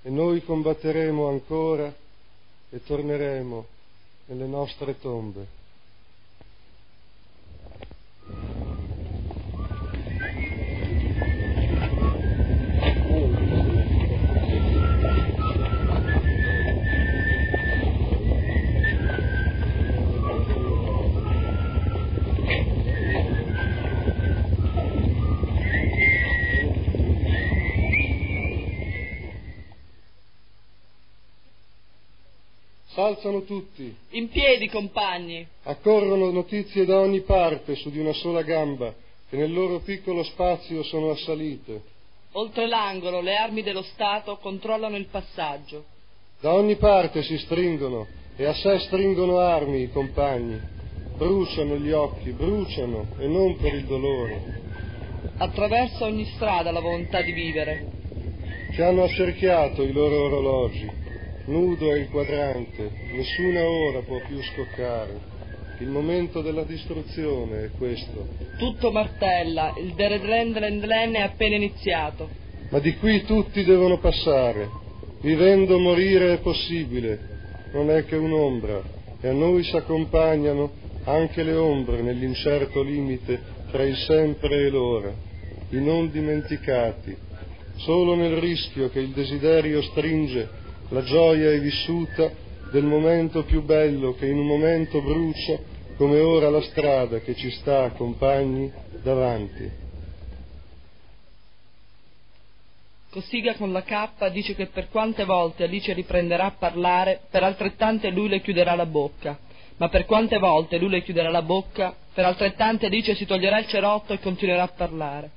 Speaker 24: e noi combatteremo ancora e torneremo nelle nostre tombe. S'alzano tutti,
Speaker 19: In piedi, compagni.
Speaker 24: accorrono notizie da ogni parte su di una sola gamba che nel loro piccolo spazio sono assalite.
Speaker 19: Oltre l'angolo le armi dello Stato controllano il passaggio.
Speaker 24: Da ogni parte si stringono e a sé stringono armi i compagni. Bruciano gli occhi, bruciano e non per il dolore.
Speaker 19: Attraversa ogni strada la volontà di vivere.
Speaker 24: Ci hanno accerchiato i loro orologi. Nudo è il quadrante, nessuna ora può più scoccare. Il momento della distruzione è questo.
Speaker 19: Tutto martella, il Deredlen Dlen è appena iniziato.
Speaker 24: Ma di qui tutti devono passare. Vivendo morire è possibile, non è che un'ombra, e a noi si accompagnano anche le ombre nell'incerto limite tra il sempre e l'ora, i non dimenticati. Solo nel rischio che il desiderio stringe, la gioia è vissuta del momento più bello che in un momento brucia come ora la strada che ci sta, compagni, davanti.
Speaker 19: Cossiga con la K dice che per quante volte Alice riprenderà a parlare, per altrettante lui le chiuderà la bocca. Ma per quante volte lui le chiuderà la bocca, per altrettante Alice si toglierà il cerotto e continuerà a parlare.